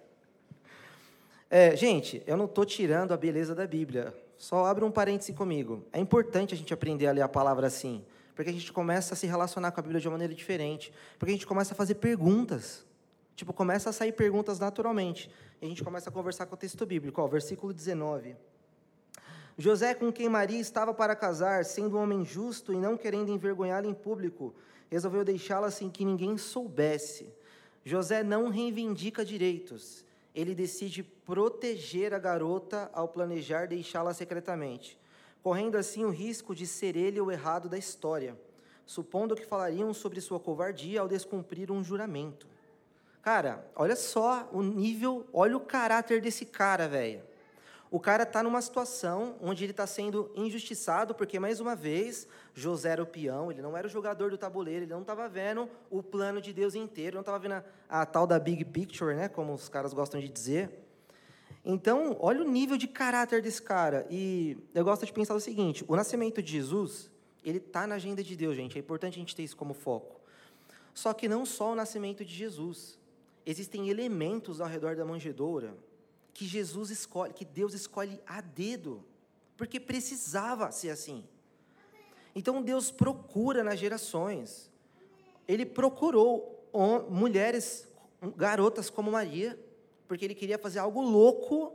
Speaker 3: É, gente, eu não estou tirando a beleza da Bíblia. Só abre um parêntese comigo. É importante a gente aprender a ler a palavra assim, porque a gente começa a se relacionar com a Bíblia de uma maneira diferente, porque a gente começa a fazer perguntas. Tipo, começa a sair perguntas naturalmente. E a gente começa a conversar com o texto bíblico. Ó, versículo 19. José, com quem Maria estava para casar, sendo um homem justo e não querendo envergonhá-la em público, resolveu deixá-la sem que ninguém soubesse. José não reivindica direitos. Ele decide proteger a garota ao planejar deixá-la secretamente, correndo assim o risco de ser ele o errado da história, supondo que falariam sobre sua covardia ao descumprir um juramento. Cara, olha só o nível, olha o caráter desse cara, velho. O cara está numa situação onde ele está sendo injustiçado, porque, mais uma vez, José era o peão, ele não era o jogador do tabuleiro, ele não estava vendo o plano de Deus inteiro, não estava vendo a, a, tal da big picture, né, como os caras gostam de dizer. Então, olha o nível de caráter desse cara. E eu gosto de pensar o seguinte: o nascimento de Jesus, ele está na agenda de Deus, gente. É importante a gente ter isso como foco. Só que não só o nascimento de Jesus existem elementos ao redor da manjedoura que Jesus escolhe, que Deus escolhe a dedo, porque precisava ser assim. Então Deus procura nas gerações. Ele procurou mulheres, garotas como Maria, porque ele queria fazer algo louco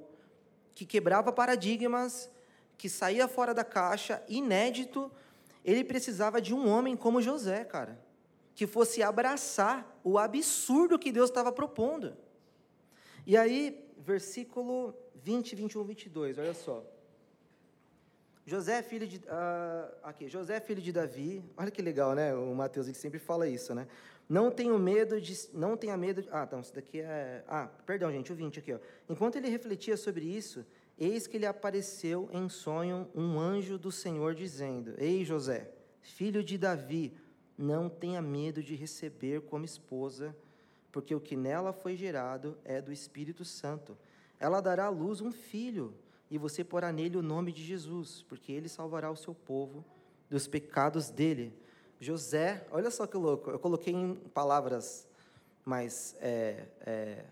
Speaker 3: que quebrava paradigmas, que saía fora da caixa, inédito. Ele precisava de um homem como José, cara que fosse abraçar o absurdo que Deus estava propondo. E aí, versículo 20, 21, 22, olha só. José, filho de. Uh, aqui, José, filho de Davi. Olha que legal, né? O Mateus ele sempre fala isso, né? Não tenho medo de. Não tenha medo. De, ah, então, isso daqui é. Ah, perdão, gente, o 20 aqui, ó. Enquanto ele refletia sobre isso, eis que lhe apareceu em sonho um anjo do Senhor dizendo: Ei, José, filho de Davi, não tenha medo de receber como esposa, porque o que nela foi gerado é do Espírito Santo. Ela dará à luz um filho, e você porá nele o nome de Jesus, porque ele salvará o seu povo dos pecados dele. José, olha só que louco, eu coloquei em palavras mais é, é,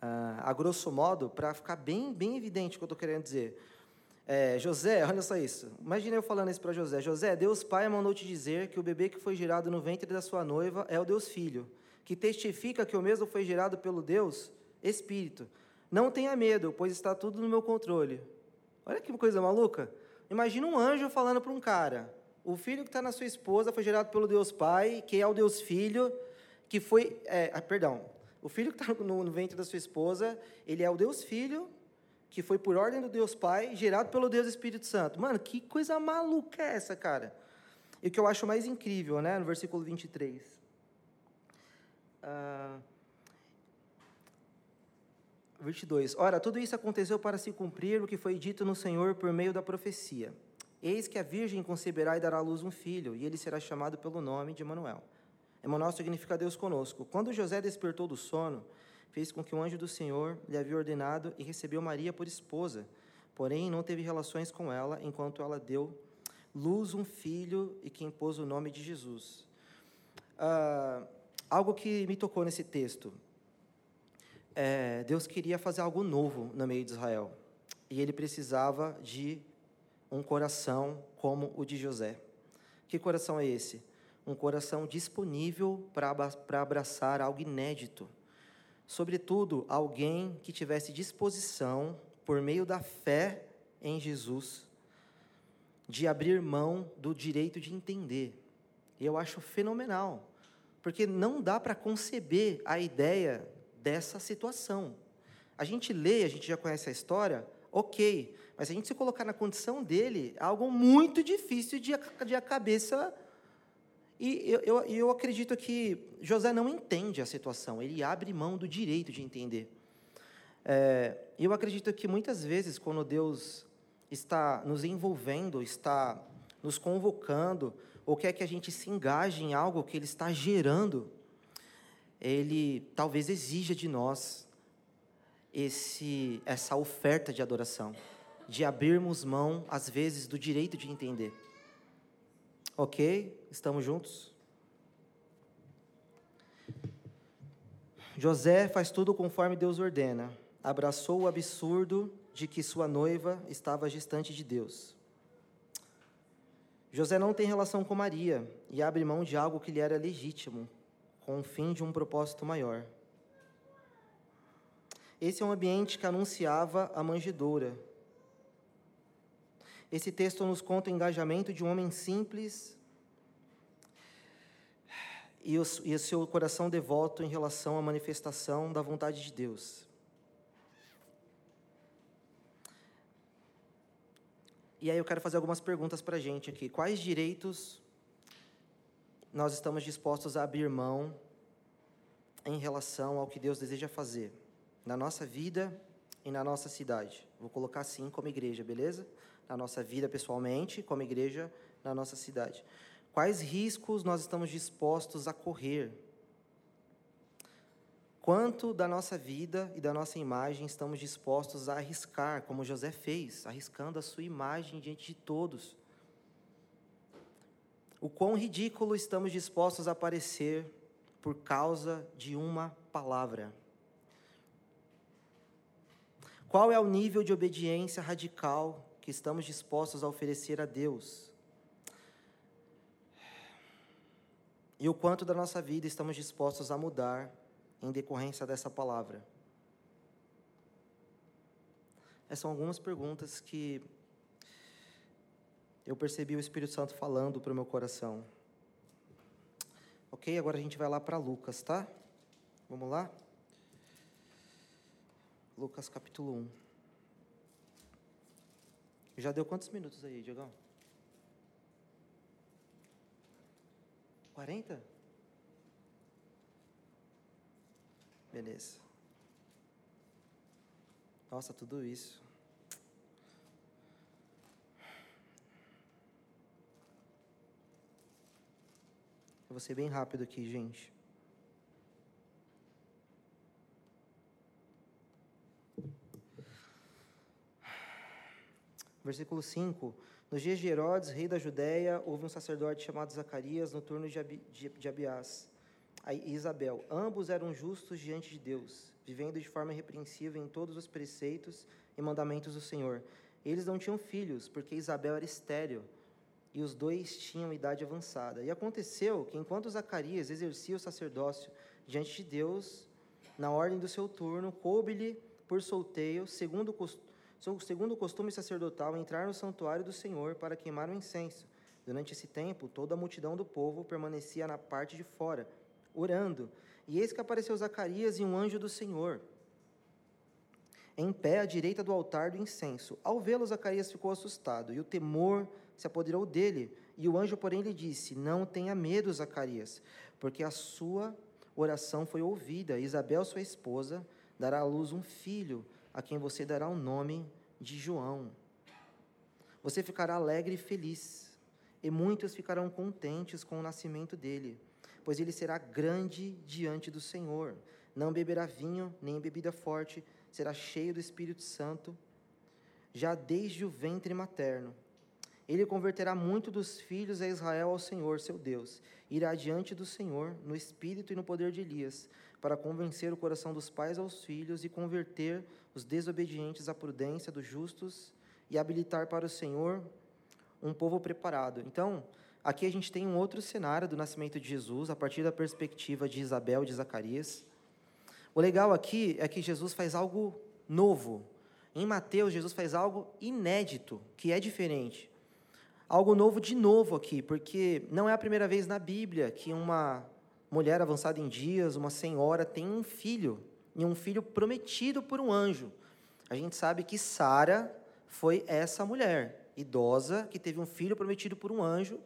Speaker 3: a, a grosso modo, para ficar bem, bem evidente o que eu estou querendo dizer. É, José, olha só isso. Imagina eu falando isso para José. José, Deus Pai mandou te dizer que o bebê que foi gerado no ventre da sua noiva é o Deus Filho, que testifica que o mesmo foi gerado pelo Deus Espírito. Não tenha medo, pois está tudo no meu controle. Olha que coisa maluca. Imagina um anjo falando para um cara: o filho que está na sua esposa foi gerado pelo Deus Pai, que é o Deus Filho, que foi. É, ah, perdão. O filho que está no, no ventre da sua esposa, ele é o Deus Filho, que foi por ordem do Deus Pai, gerado pelo Deus Espírito Santo. Mano, que coisa maluca é essa, cara? E o que eu acho mais incrível, né, no versículo 23. Uh, 22. Ora, tudo isso aconteceu para se cumprir o que foi dito no Senhor por meio da profecia. Eis que a virgem conceberá e dará à luz um filho, e ele será chamado pelo nome de Emanuel. Emanuel significa Deus conosco. Quando José despertou do sono, fez com que o anjo do Senhor lhe havia ordenado e recebeu Maria por esposa. Porém, não teve relações com ela enquanto ela deu luz um filho e quem pôs o nome de Jesus. Ah, algo que me tocou nesse texto. É, Deus queria fazer algo novo no meio de Israel. E ele precisava de um coração como o de José. Que coração é esse? Um coração disponível para abraçar algo inédito sobretudo alguém que tivesse disposição, por meio da fé em Jesus, de abrir mão do direito de entender. E eu acho fenomenal, porque não dá para conceber a ideia dessa situação. A gente lê, a gente já conhece a história, ok, mas se a gente se colocar na condição dele, é algo muito difícil de, de a cabeça. E eu, eu, eu acredito que José não entende a situação, ele abre mão do direito de entender. É, eu acredito que muitas vezes, quando Deus está nos envolvendo, está nos convocando, ou quer que a gente se engaje em algo que Ele está gerando, Ele talvez exija de nós esse, essa oferta de adoração, de abrirmos mão, às vezes, do direito de entender. Ok? Estamos juntos? José faz tudo conforme Deus ordena. Abraçou o absurdo de que sua noiva estava gestante de Deus. José não tem relação com Maria e abre mão de algo que lhe era legítimo, com o fim de um propósito maior. Esse é um ambiente que anunciava a manjedoura. Esse texto nos conta o engajamento de um homem simples e o, e o seu coração devoto em relação à manifestação da vontade de Deus. E aí eu quero fazer algumas perguntas para a gente aqui. Quais direitos nós estamos dispostos a abrir mão em relação ao que Deus deseja fazer na nossa vida e na nossa cidade? Vou colocar assim como igreja, beleza? Na nossa vida pessoalmente, como igreja na nossa cidade. Quais riscos nós estamos dispostos a correr Quanto da nossa vida e da nossa imagem estamos dispostos a arriscar, como José fez, arriscando a sua imagem diante de todos? O quão ridículo estamos dispostos a parecer por causa de uma palavra? Qual é o nível de obediência radical que estamos dispostos a oferecer a Deus? E o quanto da nossa vida estamos dispostos a mudar em decorrência dessa palavra? Essas são algumas perguntas que eu percebi o Espírito Santo falando para o meu coração. Ok? Agora a gente vai lá para Lucas, tá? Vamos lá? Lucas capítulo 1. Já deu quantos minutos aí, Diogão? 40? Beleza. Nossa, tudo isso. Eu vou ser bem rápido aqui, gente. Versículo 5. Nos dias de Herodes, rei da Judéia, houve um sacerdote chamado Zacarias, no turno de, Abi, de, de Abiás e Isabel. Ambos eram justos diante de Deus, vivendo de forma irrepreensível em todos os preceitos e mandamentos do Senhor. Eles não tinham filhos, porque Isabel era estéril e os dois tinham idade avançada. E aconteceu que, enquanto Zacarias exercia o sacerdócio diante de Deus, na ordem do seu turno, coube-lhe por solteio, segundo o, segundo o costume sacerdotal, entrar no santuário do Senhor para queimar o incenso. Durante esse tempo, toda a multidão do povo permanecia na parte de fora, orando. E eis que apareceu Zacarias e um anjo do Senhor, em pé à direita do altar do incenso. Ao vê-lo, Zacarias ficou assustado, e o temor se apoderou dele. E o anjo, porém, lhe disse: Não tenha medo, Zacarias, porque a sua oração foi ouvida. Isabel, sua esposa, dará à luz um filho, a quem você dará o nome de João. Você ficará alegre e feliz, e muitos ficarão contentes com o nascimento dele pois ele será grande diante do Senhor. Não beberá vinho, nem bebida forte, será cheio do Espírito Santo, já desde o ventre materno. Ele converterá muito dos filhos a Israel ao Senhor, seu Deus. Irá diante do Senhor, no espírito e no poder de Elias, para convencer o coração dos pais aos filhos e converter os desobedientes à prudência dos justos e habilitar para o Senhor um povo preparado. Então, Aqui a gente tem um outro cenário do nascimento de Jesus, a partir da perspectiva de Isabel e de Zacarias. O legal aqui é que Jesus faz algo novo. Em Mateus, Jesus faz algo inédito, que é diferente. Algo novo de novo aqui, porque não é a primeira vez na Bíblia que uma mulher avançada em dias, uma senhora, tem um filho, e um filho prometido por um anjo. A gente sabe que Sara foi essa mulher, idosa, que teve um filho prometido por um anjo,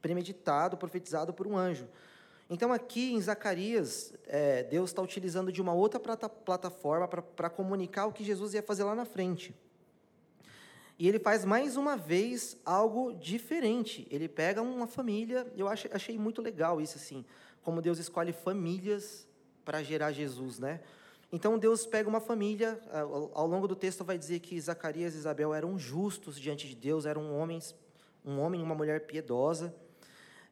Speaker 3: premeditado, profetizado por um anjo. Então, aqui em Zacarias, é, Deus está utilizando de uma outra plata, plataforma para comunicar o que Jesus ia fazer lá na frente. E ele faz mais uma vez algo diferente. Ele pega uma família, eu achei, achei muito legal isso, assim, como Deus escolhe famílias para gerar Jesus, né? Então Deus pega uma família, ao longo do texto vai dizer que Zacarias e Isabel eram justos diante de Deus, eram homens, um homem e uma mulher piedosa,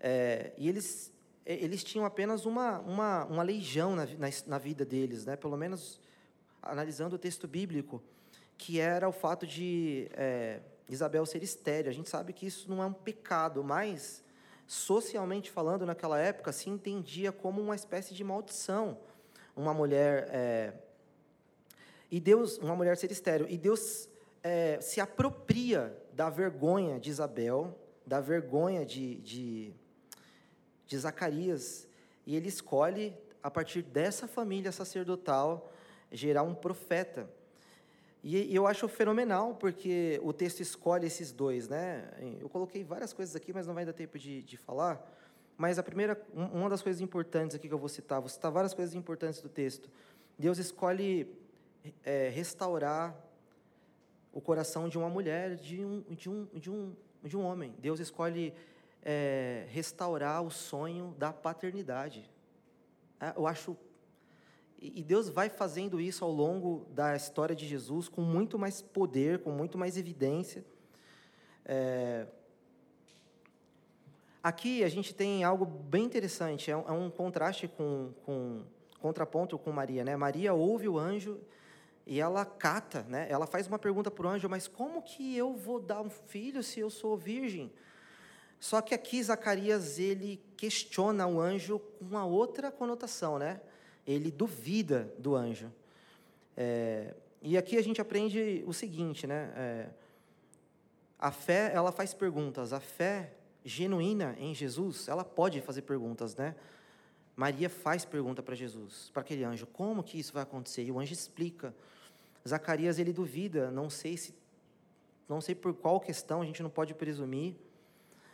Speaker 3: é, e eles eles tinham apenas uma, uma, uma legião na, na, na, vida deles, né? pelo menos analisando o texto bíblico, que era o fato de é, Isabel ser estéreo. A gente sabe que isso não é um pecado, mas, socialmente falando, naquela época, se entendia como uma espécie de maldição. Uma mulher. É, e Deus, uma mulher ser estéreo. E Deus é, se apropria da vergonha de Isabel, da vergonha de, de de Zacarias, e ele escolhe, a partir dessa família sacerdotal, gerar um profeta. E eu acho fenomenal, porque o texto escolhe esses dois, né? Eu coloquei várias coisas aqui, mas não vai dar tempo de, de falar. Mas a primeira, uma das coisas importantes aqui que eu vou citar, vou citar várias coisas importantes do texto. Deus escolhe é, restaurar o coração de uma mulher, de um, de um, de um, de um homem. Deus escolhe é, restaurar o sonho da paternidade. É, eu acho. E Deus vai fazendo isso ao longo da história de Jesus com muito mais poder, com muito mais evidência. É, aqui a gente tem algo bem interessante, é um, é contraste com, com contraponto com Maria, né? Maria ouve o anjo e ela cata, né? Ela faz uma pergunta para o anjo, mas como que eu vou dar um filho se eu sou virgem? Só que aqui Zacarias ele questiona o anjo com uma outra conotação, né? Ele duvida do anjo. É, e aqui a gente aprende o seguinte, né? É, a fé ela faz perguntas. A fé genuína em Jesus, ela pode fazer perguntas, né? Maria faz pergunta para Jesus, para aquele anjo, como que isso vai acontecer? E o anjo explica. Zacarias ele duvida, não sei se, não sei por qual questão, a gente não pode presumir.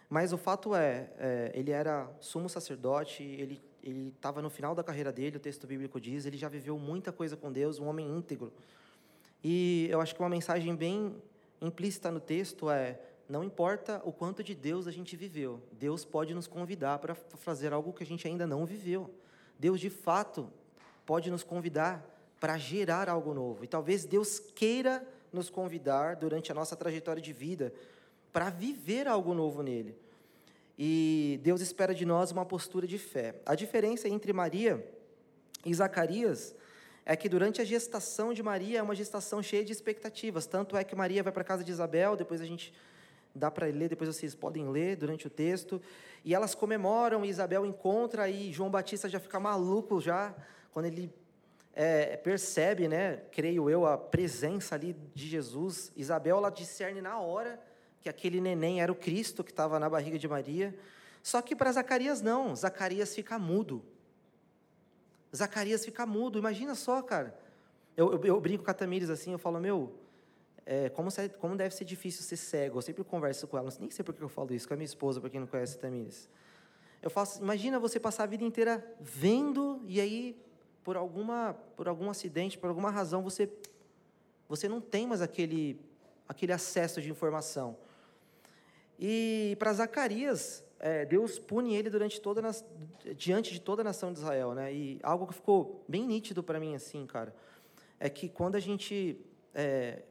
Speaker 3: Mas o fato é, é ele era sumo sacerdote, ele ele estava no final da carreira dele, o texto bíblico diz, ele já viveu muita coisa com Deus, um homem íntegro. E eu acho que uma mensagem bem implícita no texto é: não importa o quanto de Deus a gente viveu, Deus pode nos convidar para fazer algo que a gente ainda não viveu. Deus, de fato, pode nos convidar para gerar algo novo. E talvez Deus queira nos convidar durante a nossa trajetória de vida para viver algo novo nele. E Deus espera de nós uma postura de fé. A diferença entre Maria e Zacarias é que durante a gestação de Maria é uma gestação cheia de expectativas. Tanto é que Maria vai para a casa de Isabel, depois a gente dá para ler, depois vocês podem ler durante o texto. E elas comemoram, e Isabel encontra, e João Batista já fica maluco já, quando ele é, percebe, né, creio eu, a presença ali de Jesus. Isabel, ela discerne na hora que aquele neném era o Cristo que estava na barriga de Maria. Só que para Zacarias não, Zacarias fica mudo. Zacarias fica mudo, imagina só, cara. Eu, eu, eu brinco com a Tamires assim, eu falo, meu, é, como, como, deve ser difícil ser cego. Eu sempre converso com ela, nem sei por que eu falo isso, com a minha esposa, para quem não conhece a Tamires. Eu faço, assim, imagina você passar a vida inteira vendo e aí, por, alguma, por algum acidente, por alguma razão, você, você não tem mais aquele, aquele acesso de informação. E para Zacarias, é, Deus pune ele durante toda diante de toda a nação de Israel, né? E algo que ficou bem nítido para mim assim, cara, é que quando a gente é,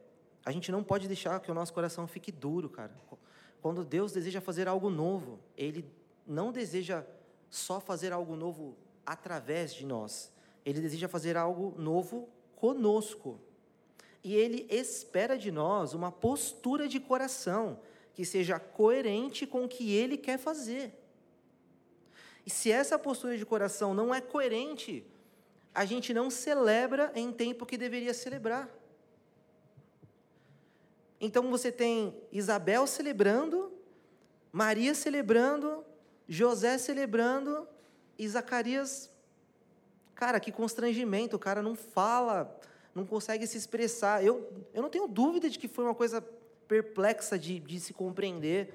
Speaker 3: a gente não pode deixar que o nosso coração fique duro, cara. Quando Deus deseja fazer algo novo, Ele não deseja só fazer algo novo através de nós. Ele deseja fazer algo novo conosco. E Ele espera de nós uma postura de coração que seja coerente com o que ele quer fazer. E se essa postura de coração não é coerente, a gente não celebra em tempo que deveria celebrar. Então você tem Isabel celebrando, Maria celebrando, José celebrando e Zacarias. Cara, que constrangimento, o cara não fala, não consegue se expressar. Eu, eu não tenho dúvida de que foi uma coisa perplexa de, de se compreender.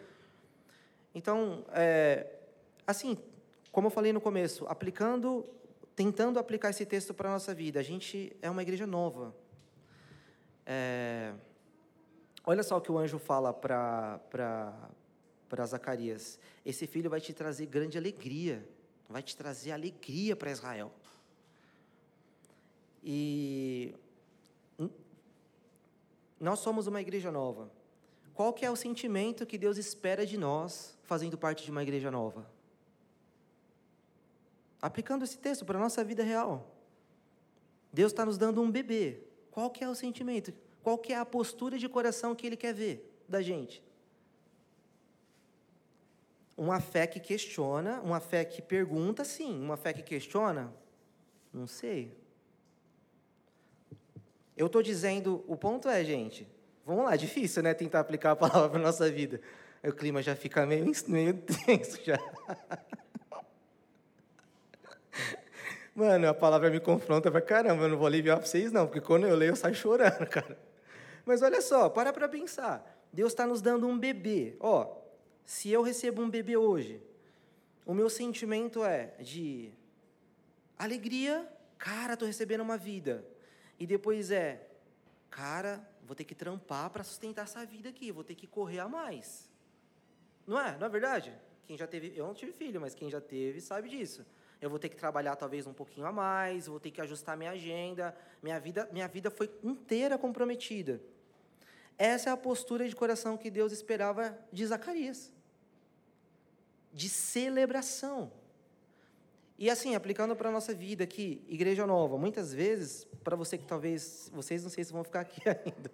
Speaker 3: Então, é, assim, como eu falei no começo, aplicando, tentando aplicar esse texto para a nossa vida, a gente é uma igreja nova. É, olha só o que o anjo fala para Zacarias: esse filho vai te trazer grande alegria, vai te trazer alegria para Israel. E nós somos uma igreja nova. Qual que é o sentimento que Deus espera de nós fazendo parte de uma igreja nova? Aplicando esse texto para a nossa vida real. Deus está nos dando um bebê. Qual que é o sentimento? Qual que é a postura de coração que Ele quer ver da gente? Uma fé que questiona, uma fé que pergunta, sim. Uma fé que questiona, não sei. Eu estou dizendo, o ponto é, gente, Vamos lá, difícil, né? Tentar aplicar a palavra para nossa vida. O clima já fica meio, meio tenso já. Mano, a palavra me confronta pra caramba. Eu não vou aliviar para vocês, não, porque quando eu leio eu saio chorando, cara. Mas olha só, para para pensar. Deus está nos dando um bebê. Ó, se eu recebo um bebê hoje, o meu sentimento é de alegria, cara, estou recebendo uma vida. E depois é, cara, vou ter que trampar para sustentar essa vida aqui, vou ter que correr a mais. Não é? Não é verdade? Quem já teve, eu não tive filho, mas quem já teve sabe disso. Eu vou ter que trabalhar talvez um pouquinho a mais, vou ter que ajustar minha agenda, minha vida, minha vida foi inteira comprometida. Essa é a postura de coração que Deus esperava de Zacarias. De celebração. E assim, aplicando para a nossa vida aqui, Igreja Nova, muitas vezes, para você que talvez, vocês não sei se vão ficar aqui ainda,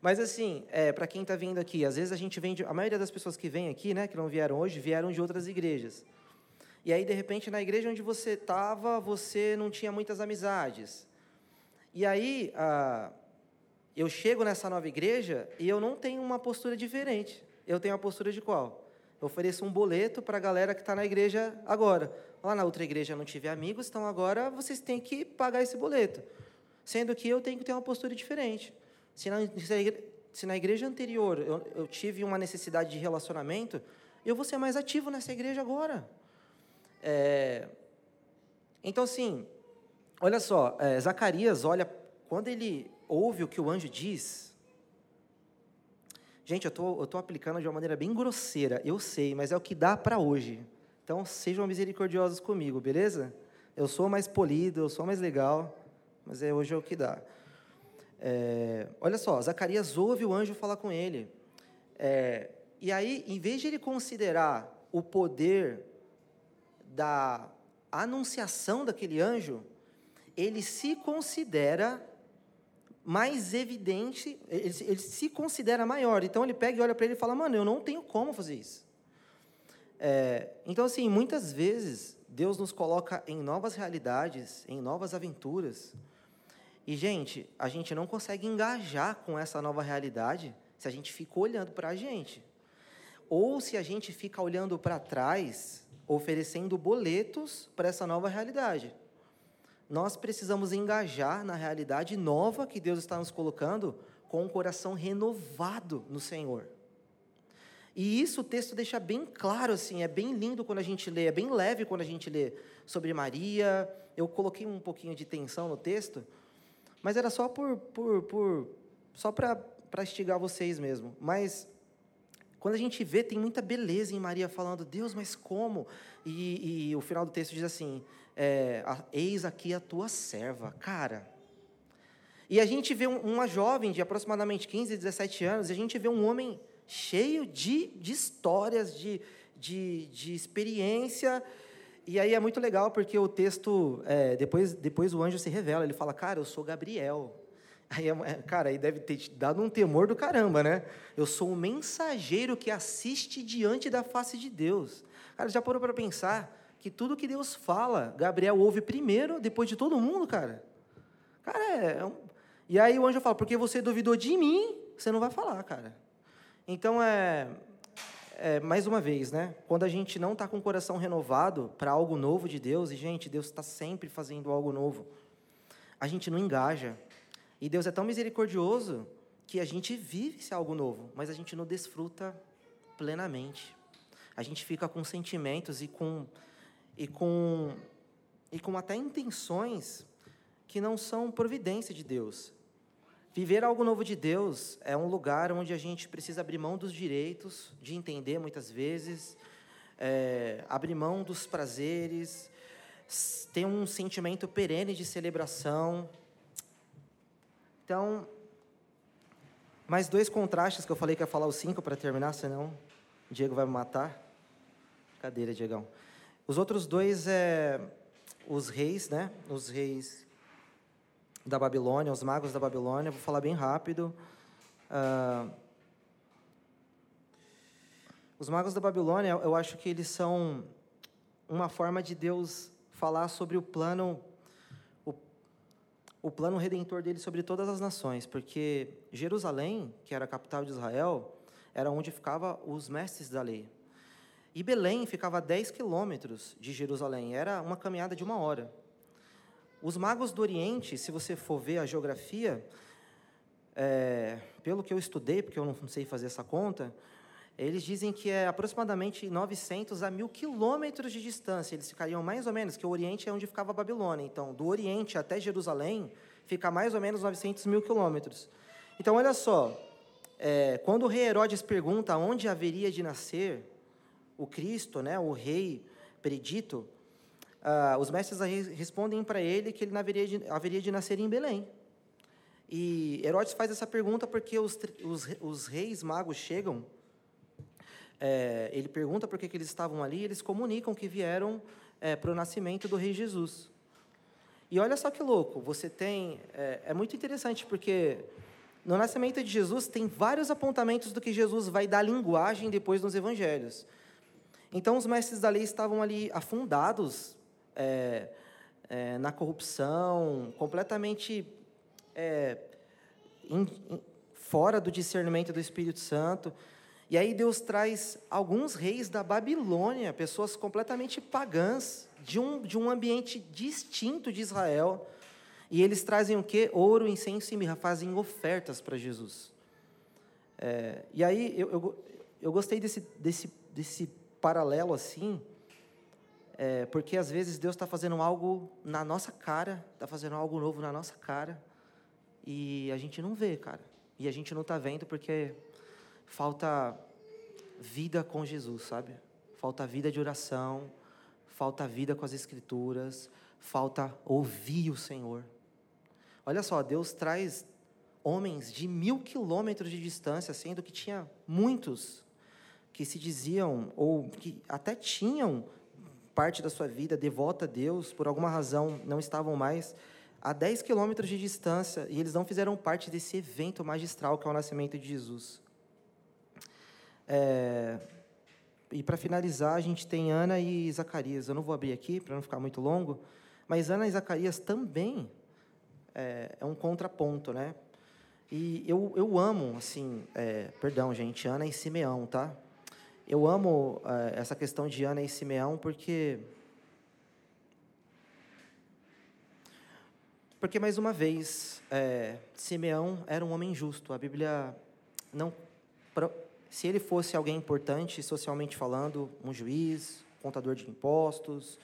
Speaker 3: mas assim, é, para quem está vindo aqui, às vezes a gente vem, de, a maioria das pessoas que vem aqui, né, que não vieram hoje, vieram de outras igrejas. E aí, de repente, na igreja onde você estava, você não tinha muitas amizades. E aí, ah, eu chego nessa nova igreja e eu não tenho uma postura diferente. Eu tenho a postura de qual? Eu ofereço um boleto para a galera que está na igreja agora. Lá na outra igreja eu não tive amigos, então agora vocês têm que pagar esse boleto. Sendo que eu tenho que ter uma postura diferente. Se na, se na igreja anterior eu, eu tive uma necessidade de relacionamento, eu vou ser mais ativo nessa igreja agora. É, então, assim, olha só, é, Zacarias, olha, quando ele ouve o que o anjo diz, Gente, eu tô, estou aplicando de uma maneira bem grosseira, eu sei, mas é o que dá para hoje. Então, sejam misericordiosos comigo, beleza? Eu sou mais polido, eu sou mais legal, mas é, hoje é o que dá. É, olha só, Zacarias ouve o anjo falar com ele. É, e aí, em vez de ele considerar o poder da anunciação daquele anjo, ele se considera mais evidente, ele, ele, se considera maior. Então ele pega e olha para ele e fala: Mano, eu não tenho como fazer isso. É, então, assim, muitas vezes Deus nos coloca em novas realidades, em novas aventuras. E, gente, a gente não consegue engajar com essa nova realidade se a gente fica olhando para a gente. Ou se a gente fica olhando para trás, oferecendo boletos para essa nova realidade nós precisamos engajar na realidade nova que Deus está nos colocando com um coração renovado no Senhor. E isso o texto deixa bem claro, assim, é bem lindo quando a gente lê, é bem leve quando a gente lê sobre Maria. Eu coloquei um pouquinho de tensão no texto, mas era só por, por, por só para instigar vocês mesmo. Mas quando a gente vê, tem muita beleza em Maria falando, Deus, mas como? E, e o final do texto diz assim: é, eis aqui a tua serva. Cara. E a gente vê uma jovem de aproximadamente 15, 17 anos, e a gente vê um homem cheio de, de histórias, de, de, de experiência. E aí é muito legal porque o texto, é, depois, depois o anjo se revela, ele fala, cara, eu sou Gabriel. Aí, é, é, cara, aí deve ter dado um temor do caramba, né? Eu sou um mensageiro que assiste diante da face de Deus. Cara, já parou para pensar? que tudo que Deus fala, Gabriel ouve primeiro, depois de todo mundo, cara. Cara, é, é um... E aí o anjo fala, porque você duvidou de mim, você não vai falar, cara. Então, é, é mais uma vez, né? Quando a gente não está com o coração renovado para algo novo de Deus, e, gente, Deus está sempre fazendo algo novo, a gente não engaja. E Deus é tão misericordioso que a gente vive esse algo novo, mas a gente não desfruta plenamente. A gente fica com sentimentos e com e com e com até intenções que não são providência de Deus. Viver algo novo de Deus é um lugar onde a gente precisa abrir mão dos direitos, de entender muitas vezes, é, abrir mão dos prazeres, ter um sentimento perene de celebração. Então, mais dois contrastes que eu falei que ia falar os cinco para terminar, senão o Diego vai me matar. Cadeira, Diegão. Os outros dois é os reis, né? Os reis da Babilônia, os magos da Babilônia. Vou falar bem rápido. Uh, os magos da Babilônia, eu acho que eles são uma forma de Deus falar sobre o plano o plano redentor dele sobre todas as nações, porque Jerusalém, que era a capital de Israel, era onde ficavam os mestres da lei. E Belém ficava a 10 quilômetros de Jerusalém, era uma caminhada de uma hora. Os magos do Oriente, se você for ver a geografia, é, pelo que eu estudei, porque eu não sei fazer essa conta, eles dizem que é aproximadamente 900 a 1000 quilômetros de distância. Eles ficariam mais ou menos, que o Oriente é onde ficava a Babilônia. Então, do Oriente até Jerusalém, fica mais ou menos 900 mil quilômetros. Então, olha só, é, quando o rei Herodes pergunta onde haveria de nascer o Cristo, né, o rei predito, ah, os mestres respondem para ele que ele haveria de, haveria de nascer em Belém. E Herodes faz essa pergunta porque os, os, os reis magos chegam é, ele pergunta por que, que eles estavam ali, e eles comunicam que vieram é, para o nascimento do rei Jesus. E olha só que louco, você tem. É, é, muito interessante, porque no nascimento de Jesus tem vários apontamentos do que Jesus vai dar linguagem depois nos evangelhos. Então, os mestres da lei estavam ali afundados é, é, na corrupção, completamente é, in, in, fora do discernimento do Espírito Santo. E aí Deus traz alguns reis da Babilônia, pessoas completamente pagãs, de um, de um ambiente distinto de Israel. E eles trazem o quê? Ouro, incenso e mirra, fazem ofertas para Jesus. É, e aí eu, eu, eu, gostei desse, desse, desse paralelo assim, é, porque às vezes Deus está fazendo algo na nossa cara, está fazendo algo novo na nossa cara, e a gente não vê, cara. E a gente não está vendo porque falta vida com Jesus, sabe? Falta vida de oração, falta vida com as Escrituras, falta ouvir o Senhor. Olha só, Deus traz homens de mil quilômetros de distância, sendo que tinha muitos que se diziam, ou que até tinham parte da sua vida devota a Deus, por alguma razão não estavam mais a 10 quilômetros de distância, e eles não fizeram parte desse evento magistral que é o nascimento de Jesus. É, e para finalizar, a gente tem Ana e Zacarias. Eu não vou abrir aqui para não ficar muito longo, mas Ana e Zacarias também é, é um contraponto, né? E eu, eu amo, assim, é, perdão, gente, Ana e Simeão, tá? Eu amo é, essa questão de Ana e Simeão porque. Porque, mais uma vez, é, Simeão era um homem justo. A Bíblia não se ele fosse alguém importante socialmente falando, um juiz, contador de impostos,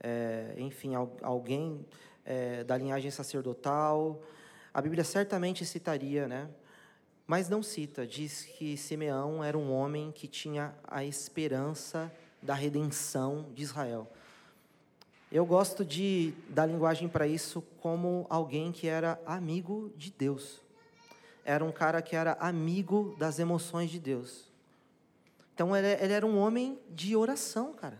Speaker 3: é, enfim, alguém é, da linhagem sacerdotal, a Bíblia certamente citaria, né? Mas não cita, diz que Simeão era um homem que tinha a esperança da redenção de Israel. Eu gosto de dar linguagem para isso como alguém que era amigo de Deus era um cara que era amigo das emoções de Deus. Então ele, ele era um homem de oração, cara.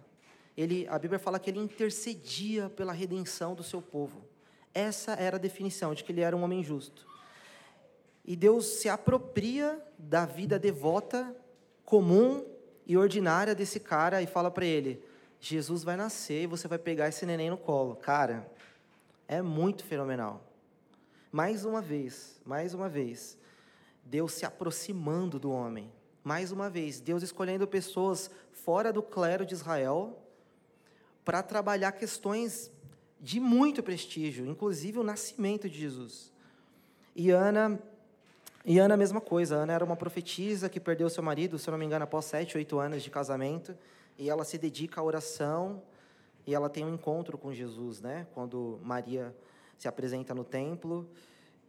Speaker 3: Ele, a Bíblia fala que ele intercedia pela redenção do seu povo. Essa era a definição de que ele era um homem justo. E Deus se apropria da vida devota, comum e ordinária desse cara e fala para ele: Jesus vai nascer e você vai pegar esse neném no colo. Cara, é muito fenomenal. Mais uma vez, mais uma vez, Deus se aproximando do homem. Mais uma vez, Deus escolhendo pessoas fora do clero de Israel para trabalhar questões de muito prestígio, inclusive o nascimento de Jesus. E Ana, e Ana a mesma coisa. Ana era uma profetisa que perdeu seu marido, se eu não me engano, após sete, oito anos de casamento, e ela se dedica à oração e ela tem um encontro com Jesus, né? Quando Maria se apresenta no templo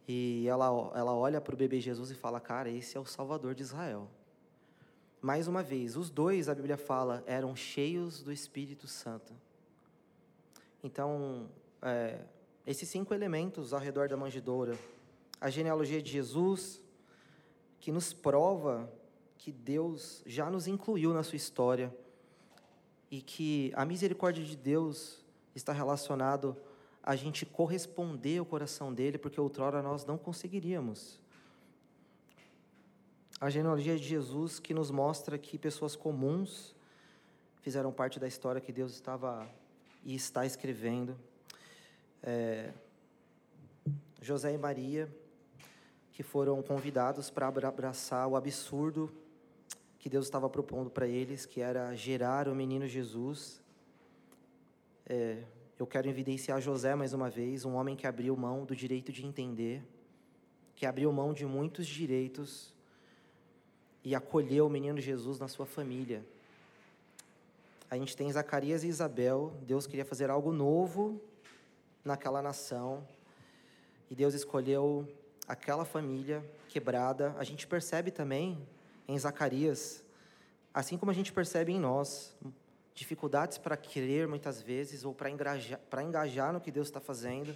Speaker 3: e ela, ela olha para o bebê Jesus e fala: Cara, esse é o Salvador de Israel. Mais uma vez, os dois, a Bíblia fala, eram cheios do Espírito Santo. Então, é, esses cinco elementos ao redor da manjedoura, a genealogia de Jesus, que nos prova que Deus já nos incluiu na sua história e que a misericórdia de Deus está relacionado a gente corresponder ao coração dele, porque outrora nós não conseguiríamos. A genealogia de Jesus que nos mostra que pessoas comuns fizeram parte da história que Deus estava e está escrevendo. É, José e Maria, que foram convidados para abraçar o absurdo que Deus estava propondo para eles, que era gerar o menino Jesus. É, eu quero evidenciar José mais uma vez, um homem que abriu mão do direito de entender, que abriu mão de muitos direitos e acolheu o menino Jesus na sua família. A gente tem Zacarias e Isabel, Deus queria fazer algo novo naquela nação, e Deus escolheu aquela família quebrada. A gente percebe também em Zacarias, assim como a gente percebe em nós, dificuldades para crer muitas vezes ou para engajar, para engajar no que Deus está fazendo.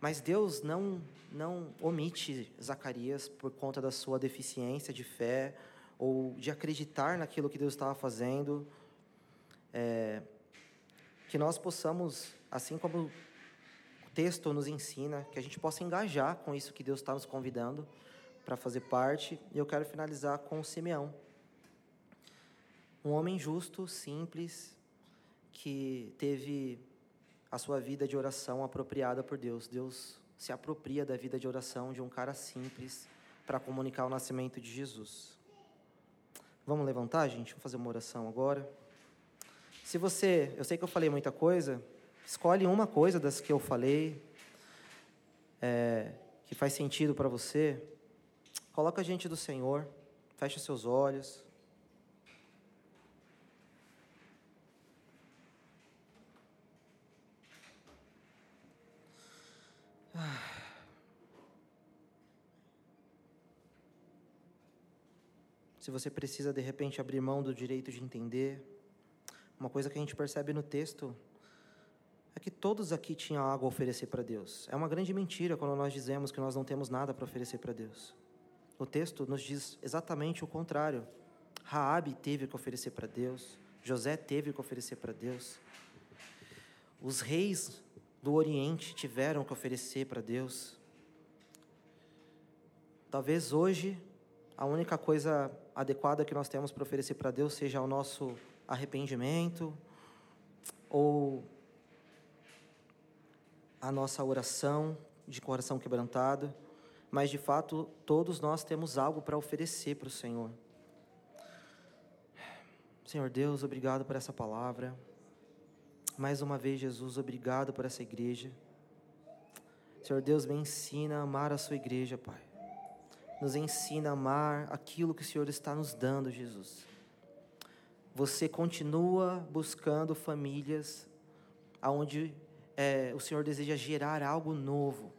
Speaker 3: Mas Deus não, não omite Zacarias por conta da sua deficiência de fé ou de acreditar naquilo que Deus estava fazendo. É, que nós possamos, assim como texto nos ensina, que a gente possa engajar com isso que Deus está nos convidando para fazer parte. E eu quero finalizar com Simeão. Um homem justo, simples, que teve a sua vida de oração apropriada por Deus. Deus se apropria da vida de oração de um cara simples para comunicar o nascimento de Jesus. Vamos levantar, gente? Vamos fazer uma oração agora. Se você, eu sei que eu falei muita coisa, escolhe uma coisa das que eu falei é, que faz sentido para você. Coloca a gente do Senhor, fecha seus olhos. Se você precisa de repente abrir mão do direito de entender, uma coisa que a gente percebe no texto é que todos aqui tinham algo a oferecer para Deus. É uma grande mentira quando nós dizemos que nós não temos nada para oferecer para Deus. O texto nos diz exatamente o contrário. Raabe teve que oferecer para Deus, José teve que oferecer para Deus. Os reis do Oriente tiveram que oferecer para Deus. Talvez hoje a única coisa adequada que nós temos para oferecer para Deus seja o nosso arrependimento ou a nossa oração de coração quebrantado, mas de fato todos nós temos algo para oferecer para o Senhor. Senhor Deus, obrigado por essa palavra. Mais uma vez, Jesus, obrigado por essa igreja. Senhor Deus, me ensina a amar a sua igreja, Pai nos ensina a amar aquilo que o Senhor está nos dando, Jesus. Você continua buscando famílias aonde é, o Senhor deseja gerar algo novo.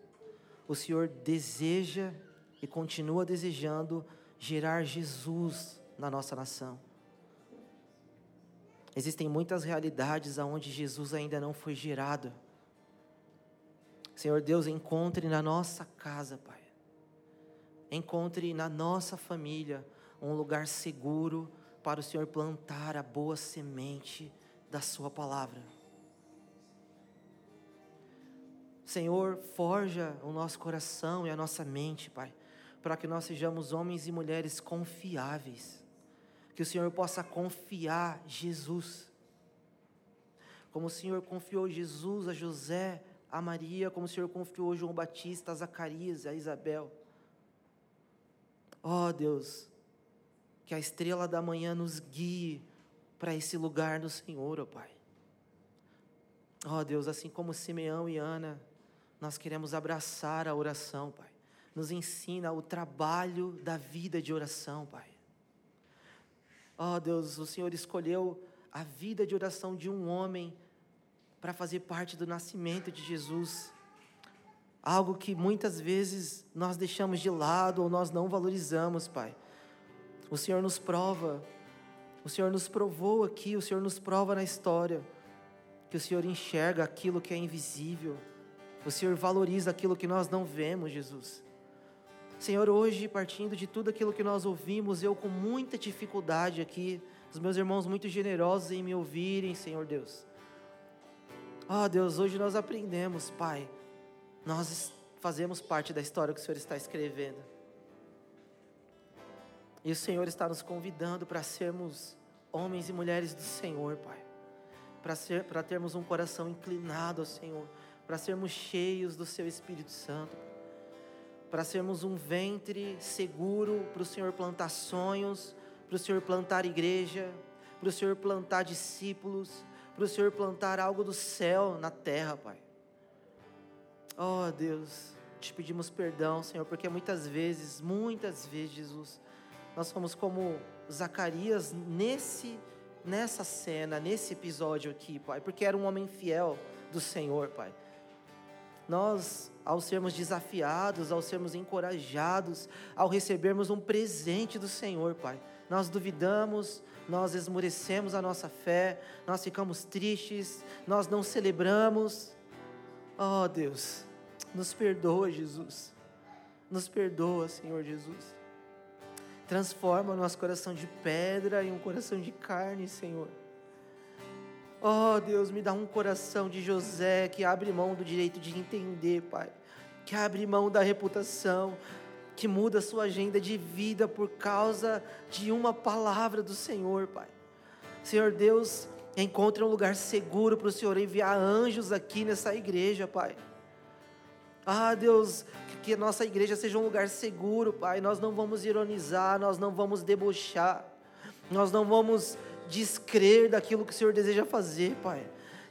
Speaker 3: O Senhor deseja e continua desejando gerar Jesus na nossa nação. Existem muitas realidades aonde Jesus ainda não foi gerado. Senhor Deus, encontre na nossa casa, Pai encontre na nossa família um lugar seguro para o Senhor plantar a boa semente da Sua palavra. Senhor, forja o nosso coração e a nossa mente, Pai, para que nós sejamos homens e mulheres confiáveis. Que o Senhor possa confiar Jesus. como o Senhor confiou Jesus a José, a Maria, como o Senhor confiou João Batista, a Zacarias, a Isabel. Ó oh, Deus, que a estrela da manhã nos guie para esse lugar do Senhor, ó oh, Pai. Ó oh, Deus, assim como Simeão e Ana, nós queremos abraçar a oração, Pai. Nos ensina o trabalho da vida de oração, Pai. Ó Deus, o Senhor escolheu a vida de oração de um homem para fazer parte do nascimento de Jesus. Algo que muitas vezes nós deixamos de lado ou nós não valorizamos, Pai. O Senhor nos prova, o Senhor nos provou aqui, o Senhor nos prova na história, que o Senhor enxerga aquilo que é invisível, o Senhor valoriza aquilo que nós não vemos, Jesus. Senhor, hoje, partindo de tudo aquilo que nós ouvimos, eu com muita dificuldade aqui, os meus irmãos muito generosos em me ouvirem, Senhor Deus. Ó oh, Deus, hoje nós aprendemos, Pai, nós fazemos parte da história que o Senhor está escrevendo. E o Senhor está nos convidando para sermos homens e mulheres do Senhor, Pai. Para termos um coração inclinado ao Senhor, para sermos cheios do Seu Espírito Santo, para sermos um ventre seguro para o Senhor plantar sonhos, para o Senhor plantar igreja, para o Senhor plantar discípulos, para o Senhor plantar algo do céu na terra, Pai. Oh Deus, te pedimos perdão, Senhor, porque muitas vezes, muitas vezes, Jesus, nós somos como Zacarias nesse nessa cena, nesse episódio aqui, Pai, porque era um homem fiel do Senhor, Pai. Nós, ao sermos desafiados, ao sermos encorajados, ao recebermos um presente do Senhor, Pai, nós duvidamos, nós esmorecemos a nossa fé, nós ficamos tristes, nós não celebramos. Oh Deus, nos perdoa, Jesus. Nos perdoa, Senhor Jesus. Transforma o nosso coração de pedra em um coração de carne, Senhor. Oh, Deus, me dá um coração de José que abre mão do direito de entender, Pai. Que abre mão da reputação, que muda a sua agenda de vida por causa de uma palavra do Senhor, Pai. Senhor Deus, encontre um lugar seguro para o Senhor enviar anjos aqui nessa igreja, Pai. Ah, Deus, que a nossa igreja seja um lugar seguro, Pai. Nós não vamos ironizar, nós não vamos debochar, nós não vamos descrer daquilo que o Senhor deseja fazer, Pai.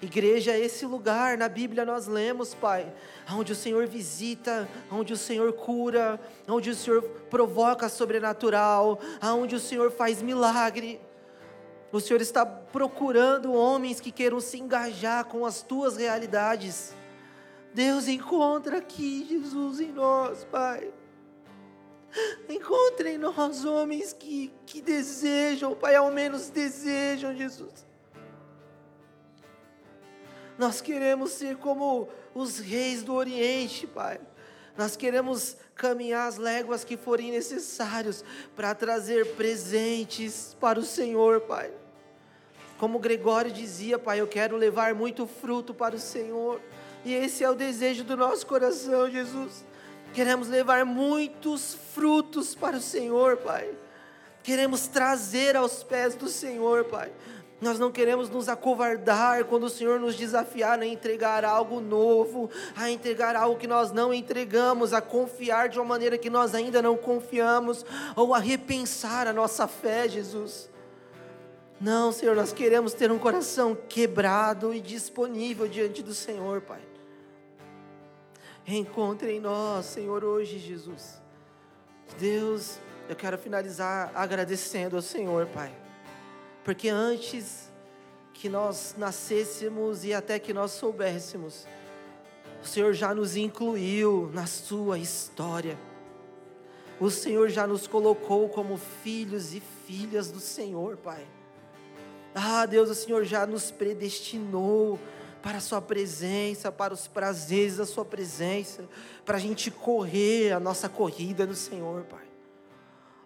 Speaker 3: Igreja é esse lugar, na Bíblia nós lemos, Pai, onde o Senhor visita, onde o Senhor cura, onde o Senhor provoca sobrenatural, onde o Senhor faz milagre. O Senhor está procurando homens que queiram se engajar com as tuas realidades. Deus encontra aqui Jesus em nós, Pai. Encontre em nós homens que, que desejam, Pai, ao menos desejam, Jesus. Nós queremos ser como os reis do Oriente, Pai. Nós queremos caminhar as léguas que forem necessários para trazer presentes para o Senhor, Pai. Como Gregório dizia, Pai, eu quero levar muito fruto para o Senhor. E esse é o desejo do nosso coração, Jesus. Queremos levar muitos frutos para o Senhor, Pai. Queremos trazer aos pés do Senhor, Pai. Nós não queremos nos acovardar quando o Senhor nos desafiar a entregar algo novo, a entregar algo que nós não entregamos, a confiar de uma maneira que nós ainda não confiamos, ou a repensar a nossa fé, Jesus. Não, Senhor, nós queremos ter um coração quebrado e disponível diante do Senhor, Pai. Encontre em nós, Senhor, hoje, Jesus. Deus, eu quero finalizar agradecendo ao Senhor, Pai. Porque antes que nós nascêssemos e até que nós soubéssemos, o Senhor já nos incluiu na sua história. O Senhor já nos colocou como filhos e filhas do Senhor, Pai. Ah, Deus, o Senhor já nos predestinou para a Sua presença, para os prazeres da Sua presença, para a gente correr a nossa corrida no Senhor, Pai.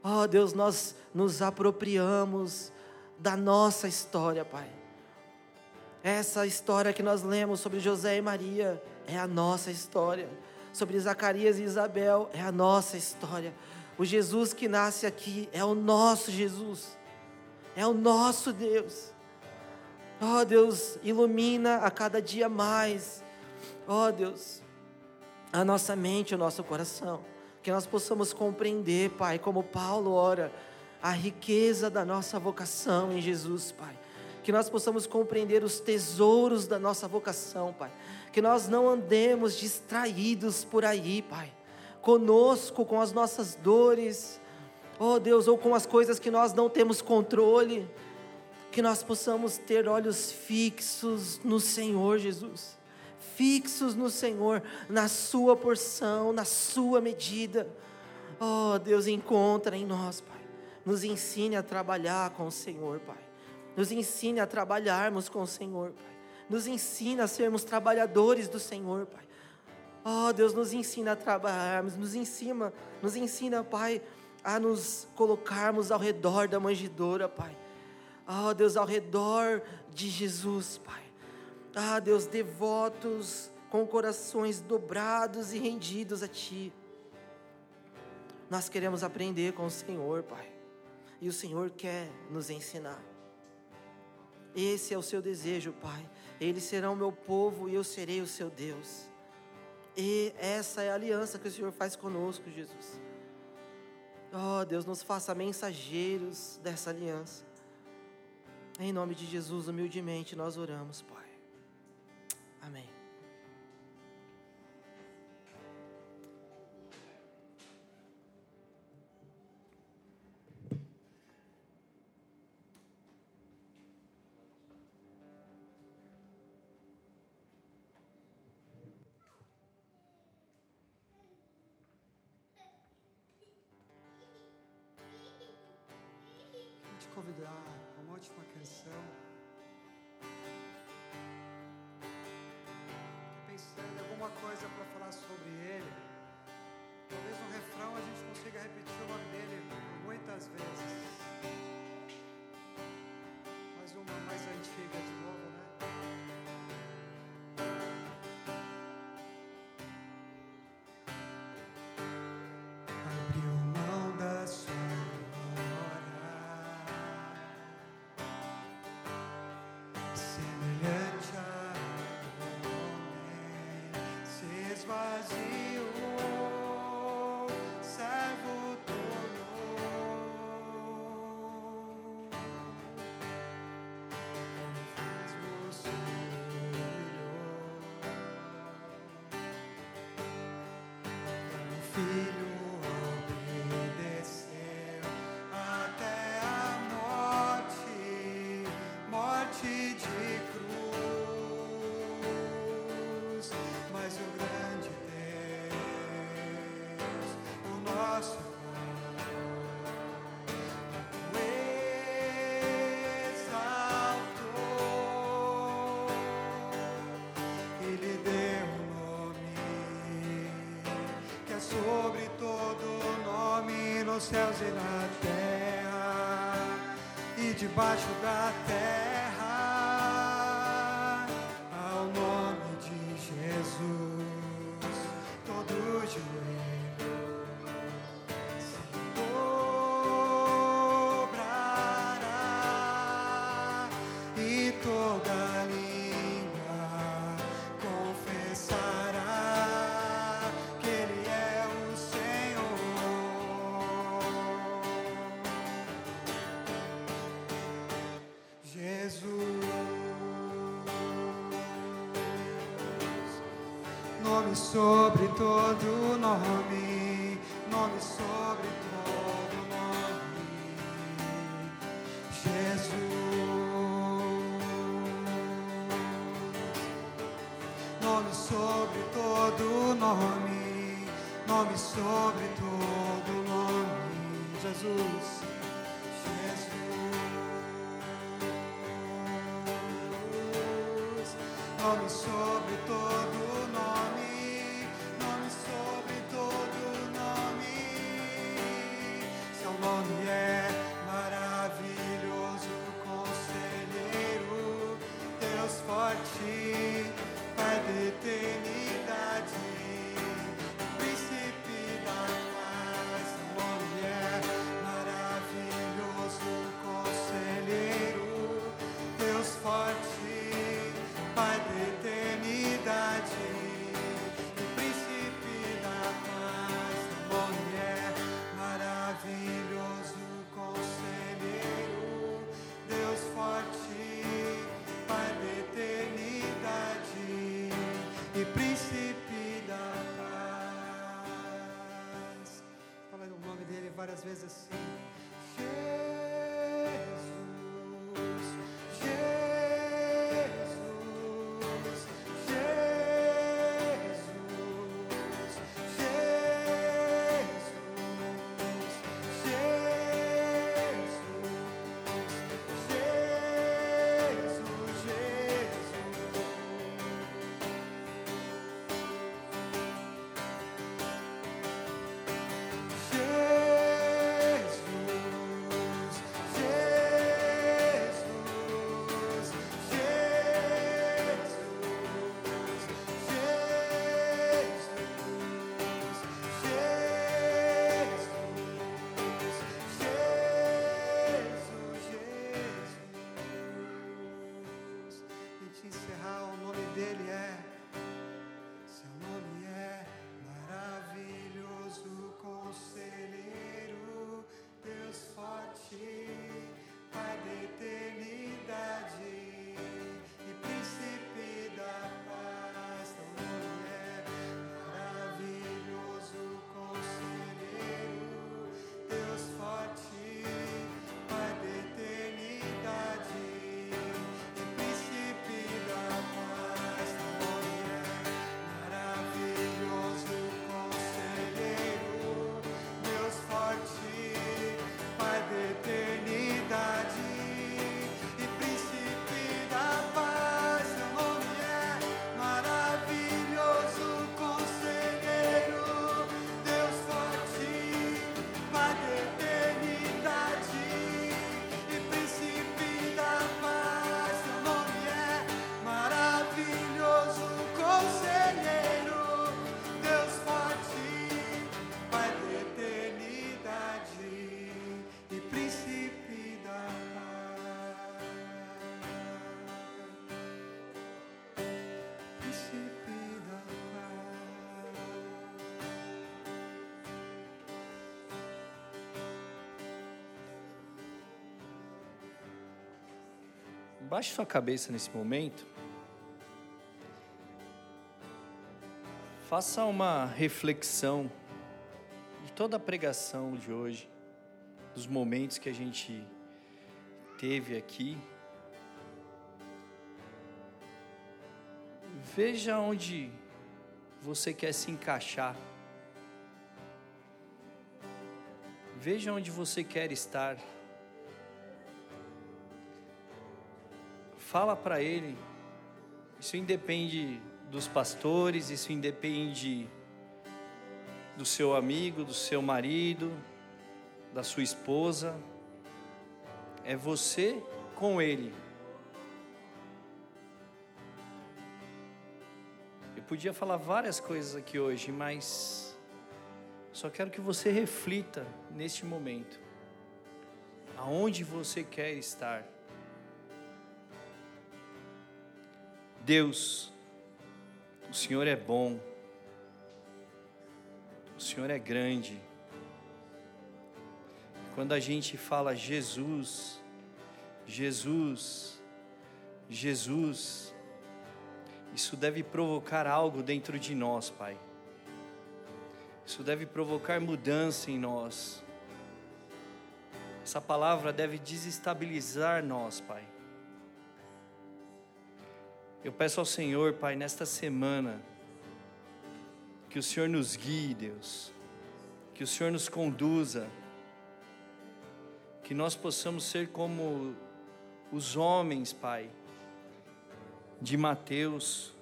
Speaker 3: Oh Deus, nós nos apropriamos da nossa história, Pai. Essa história que nós lemos sobre José e Maria é a nossa história. Sobre Zacarias e Isabel é a nossa história. O Jesus que nasce aqui é o nosso Jesus. É o nosso Deus. Ó oh, Deus, ilumina a cada dia mais. Ó oh, Deus, a nossa mente, o nosso coração. Que nós possamos compreender, Pai, como Paulo ora, a riqueza da nossa vocação em Jesus, Pai. Que nós possamos compreender os tesouros da nossa vocação, Pai. Que nós não andemos distraídos por aí, Pai. Conosco, com as nossas dores, oh Deus, ou com as coisas que nós não temos controle. Que nós possamos ter olhos fixos no Senhor Jesus fixos no Senhor, na Sua porção, na Sua medida. Oh, Deus, encontra em nós, Pai. Nos ensine a trabalhar com o Senhor, Pai. Nos ensine a trabalharmos com o Senhor, Pai. Nos ensina a sermos trabalhadores do Senhor, Pai. Oh, Deus, nos ensina a trabalharmos, nos ensina, nos ensina, Pai, a nos colocarmos ao redor da manjedoura, Pai. Oh, Deus, ao redor de Jesus, Pai. Ah, Deus, devotos, com corações dobrados e rendidos a Ti. Nós queremos aprender com o Senhor, Pai. E o Senhor quer nos ensinar. Esse é o seu desejo, Pai. Eles serão meu povo e eu serei o seu Deus. E essa é a aliança que o Senhor faz conosco, Jesus. Oh, Deus, nos faça mensageiros dessa aliança. Em nome de Jesus, humildemente nós oramos, Pai. Amém.
Speaker 4: Alguma coisa para falar sobre ele. Talvez no refrão a gente consiga repetir o nome dele muitas vezes. Mais uma mais antiga de esvaziou, servo tornou. Mesmo se humilhou, céus e na terra e debaixo da terra todo nome, nome sobre todo nome, Jesus, nome sobre todo nome, nome sobre todo nome, Jesus. Jesus, nome sobre todo
Speaker 2: Baixe sua cabeça nesse momento. Faça uma reflexão de toda a pregação de hoje, dos momentos que a gente teve aqui. Veja onde você quer se encaixar. Veja onde você quer estar. Fala para ele. Isso independe dos pastores, isso independe do seu amigo, do seu marido, da sua esposa. É você com ele. Eu podia falar várias coisas aqui hoje, mas só quero que você reflita neste momento. Aonde você quer estar? Deus, o Senhor é bom, o Senhor é grande. Quando a gente fala Jesus, Jesus, Jesus, isso deve provocar algo dentro de nós, Pai. Isso deve provocar mudança em nós. Essa palavra deve desestabilizar nós, Pai. Eu peço ao Senhor, Pai, nesta semana, que o Senhor nos guie, Deus, que o Senhor nos conduza, que nós possamos ser como os homens, Pai, de Mateus,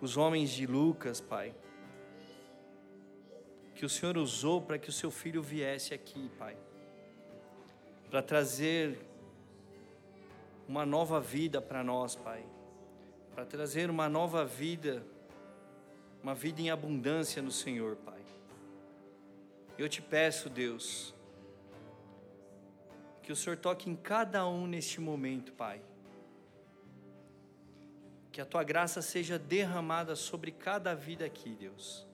Speaker 2: os homens de Lucas, Pai, que o Senhor usou para que o seu filho viesse aqui, Pai, para trazer uma nova vida para nós, Pai, para trazer uma nova vida, uma vida em abundância no Senhor, Pai. Eu te peço, Deus, que o Senhor toque em cada um neste momento, Pai. Que a tua graça seja derramada sobre cada vida aqui, Deus.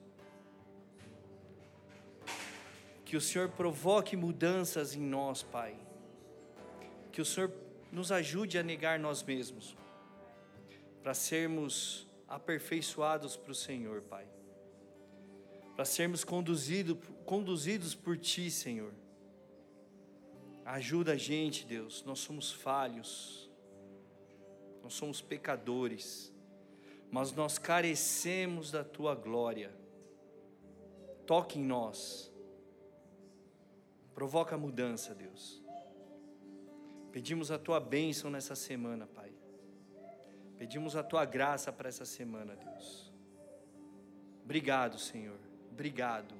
Speaker 2: Que o Senhor provoque mudanças em nós, Pai. Que o Senhor nos ajude a negar nós mesmos, para sermos aperfeiçoados para o Senhor, Pai. para sermos conduzido, conduzidos por Ti, Senhor. Ajuda a gente, Deus, nós somos falhos, nós somos pecadores, mas nós carecemos da Tua glória. Toque em nós, provoca mudança, Deus. Pedimos a Tua bênção nessa semana, Pai. Pedimos a Tua graça para essa semana, Deus. Obrigado, Senhor. Obrigado.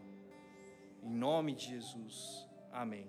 Speaker 2: Em nome de Jesus. Amém.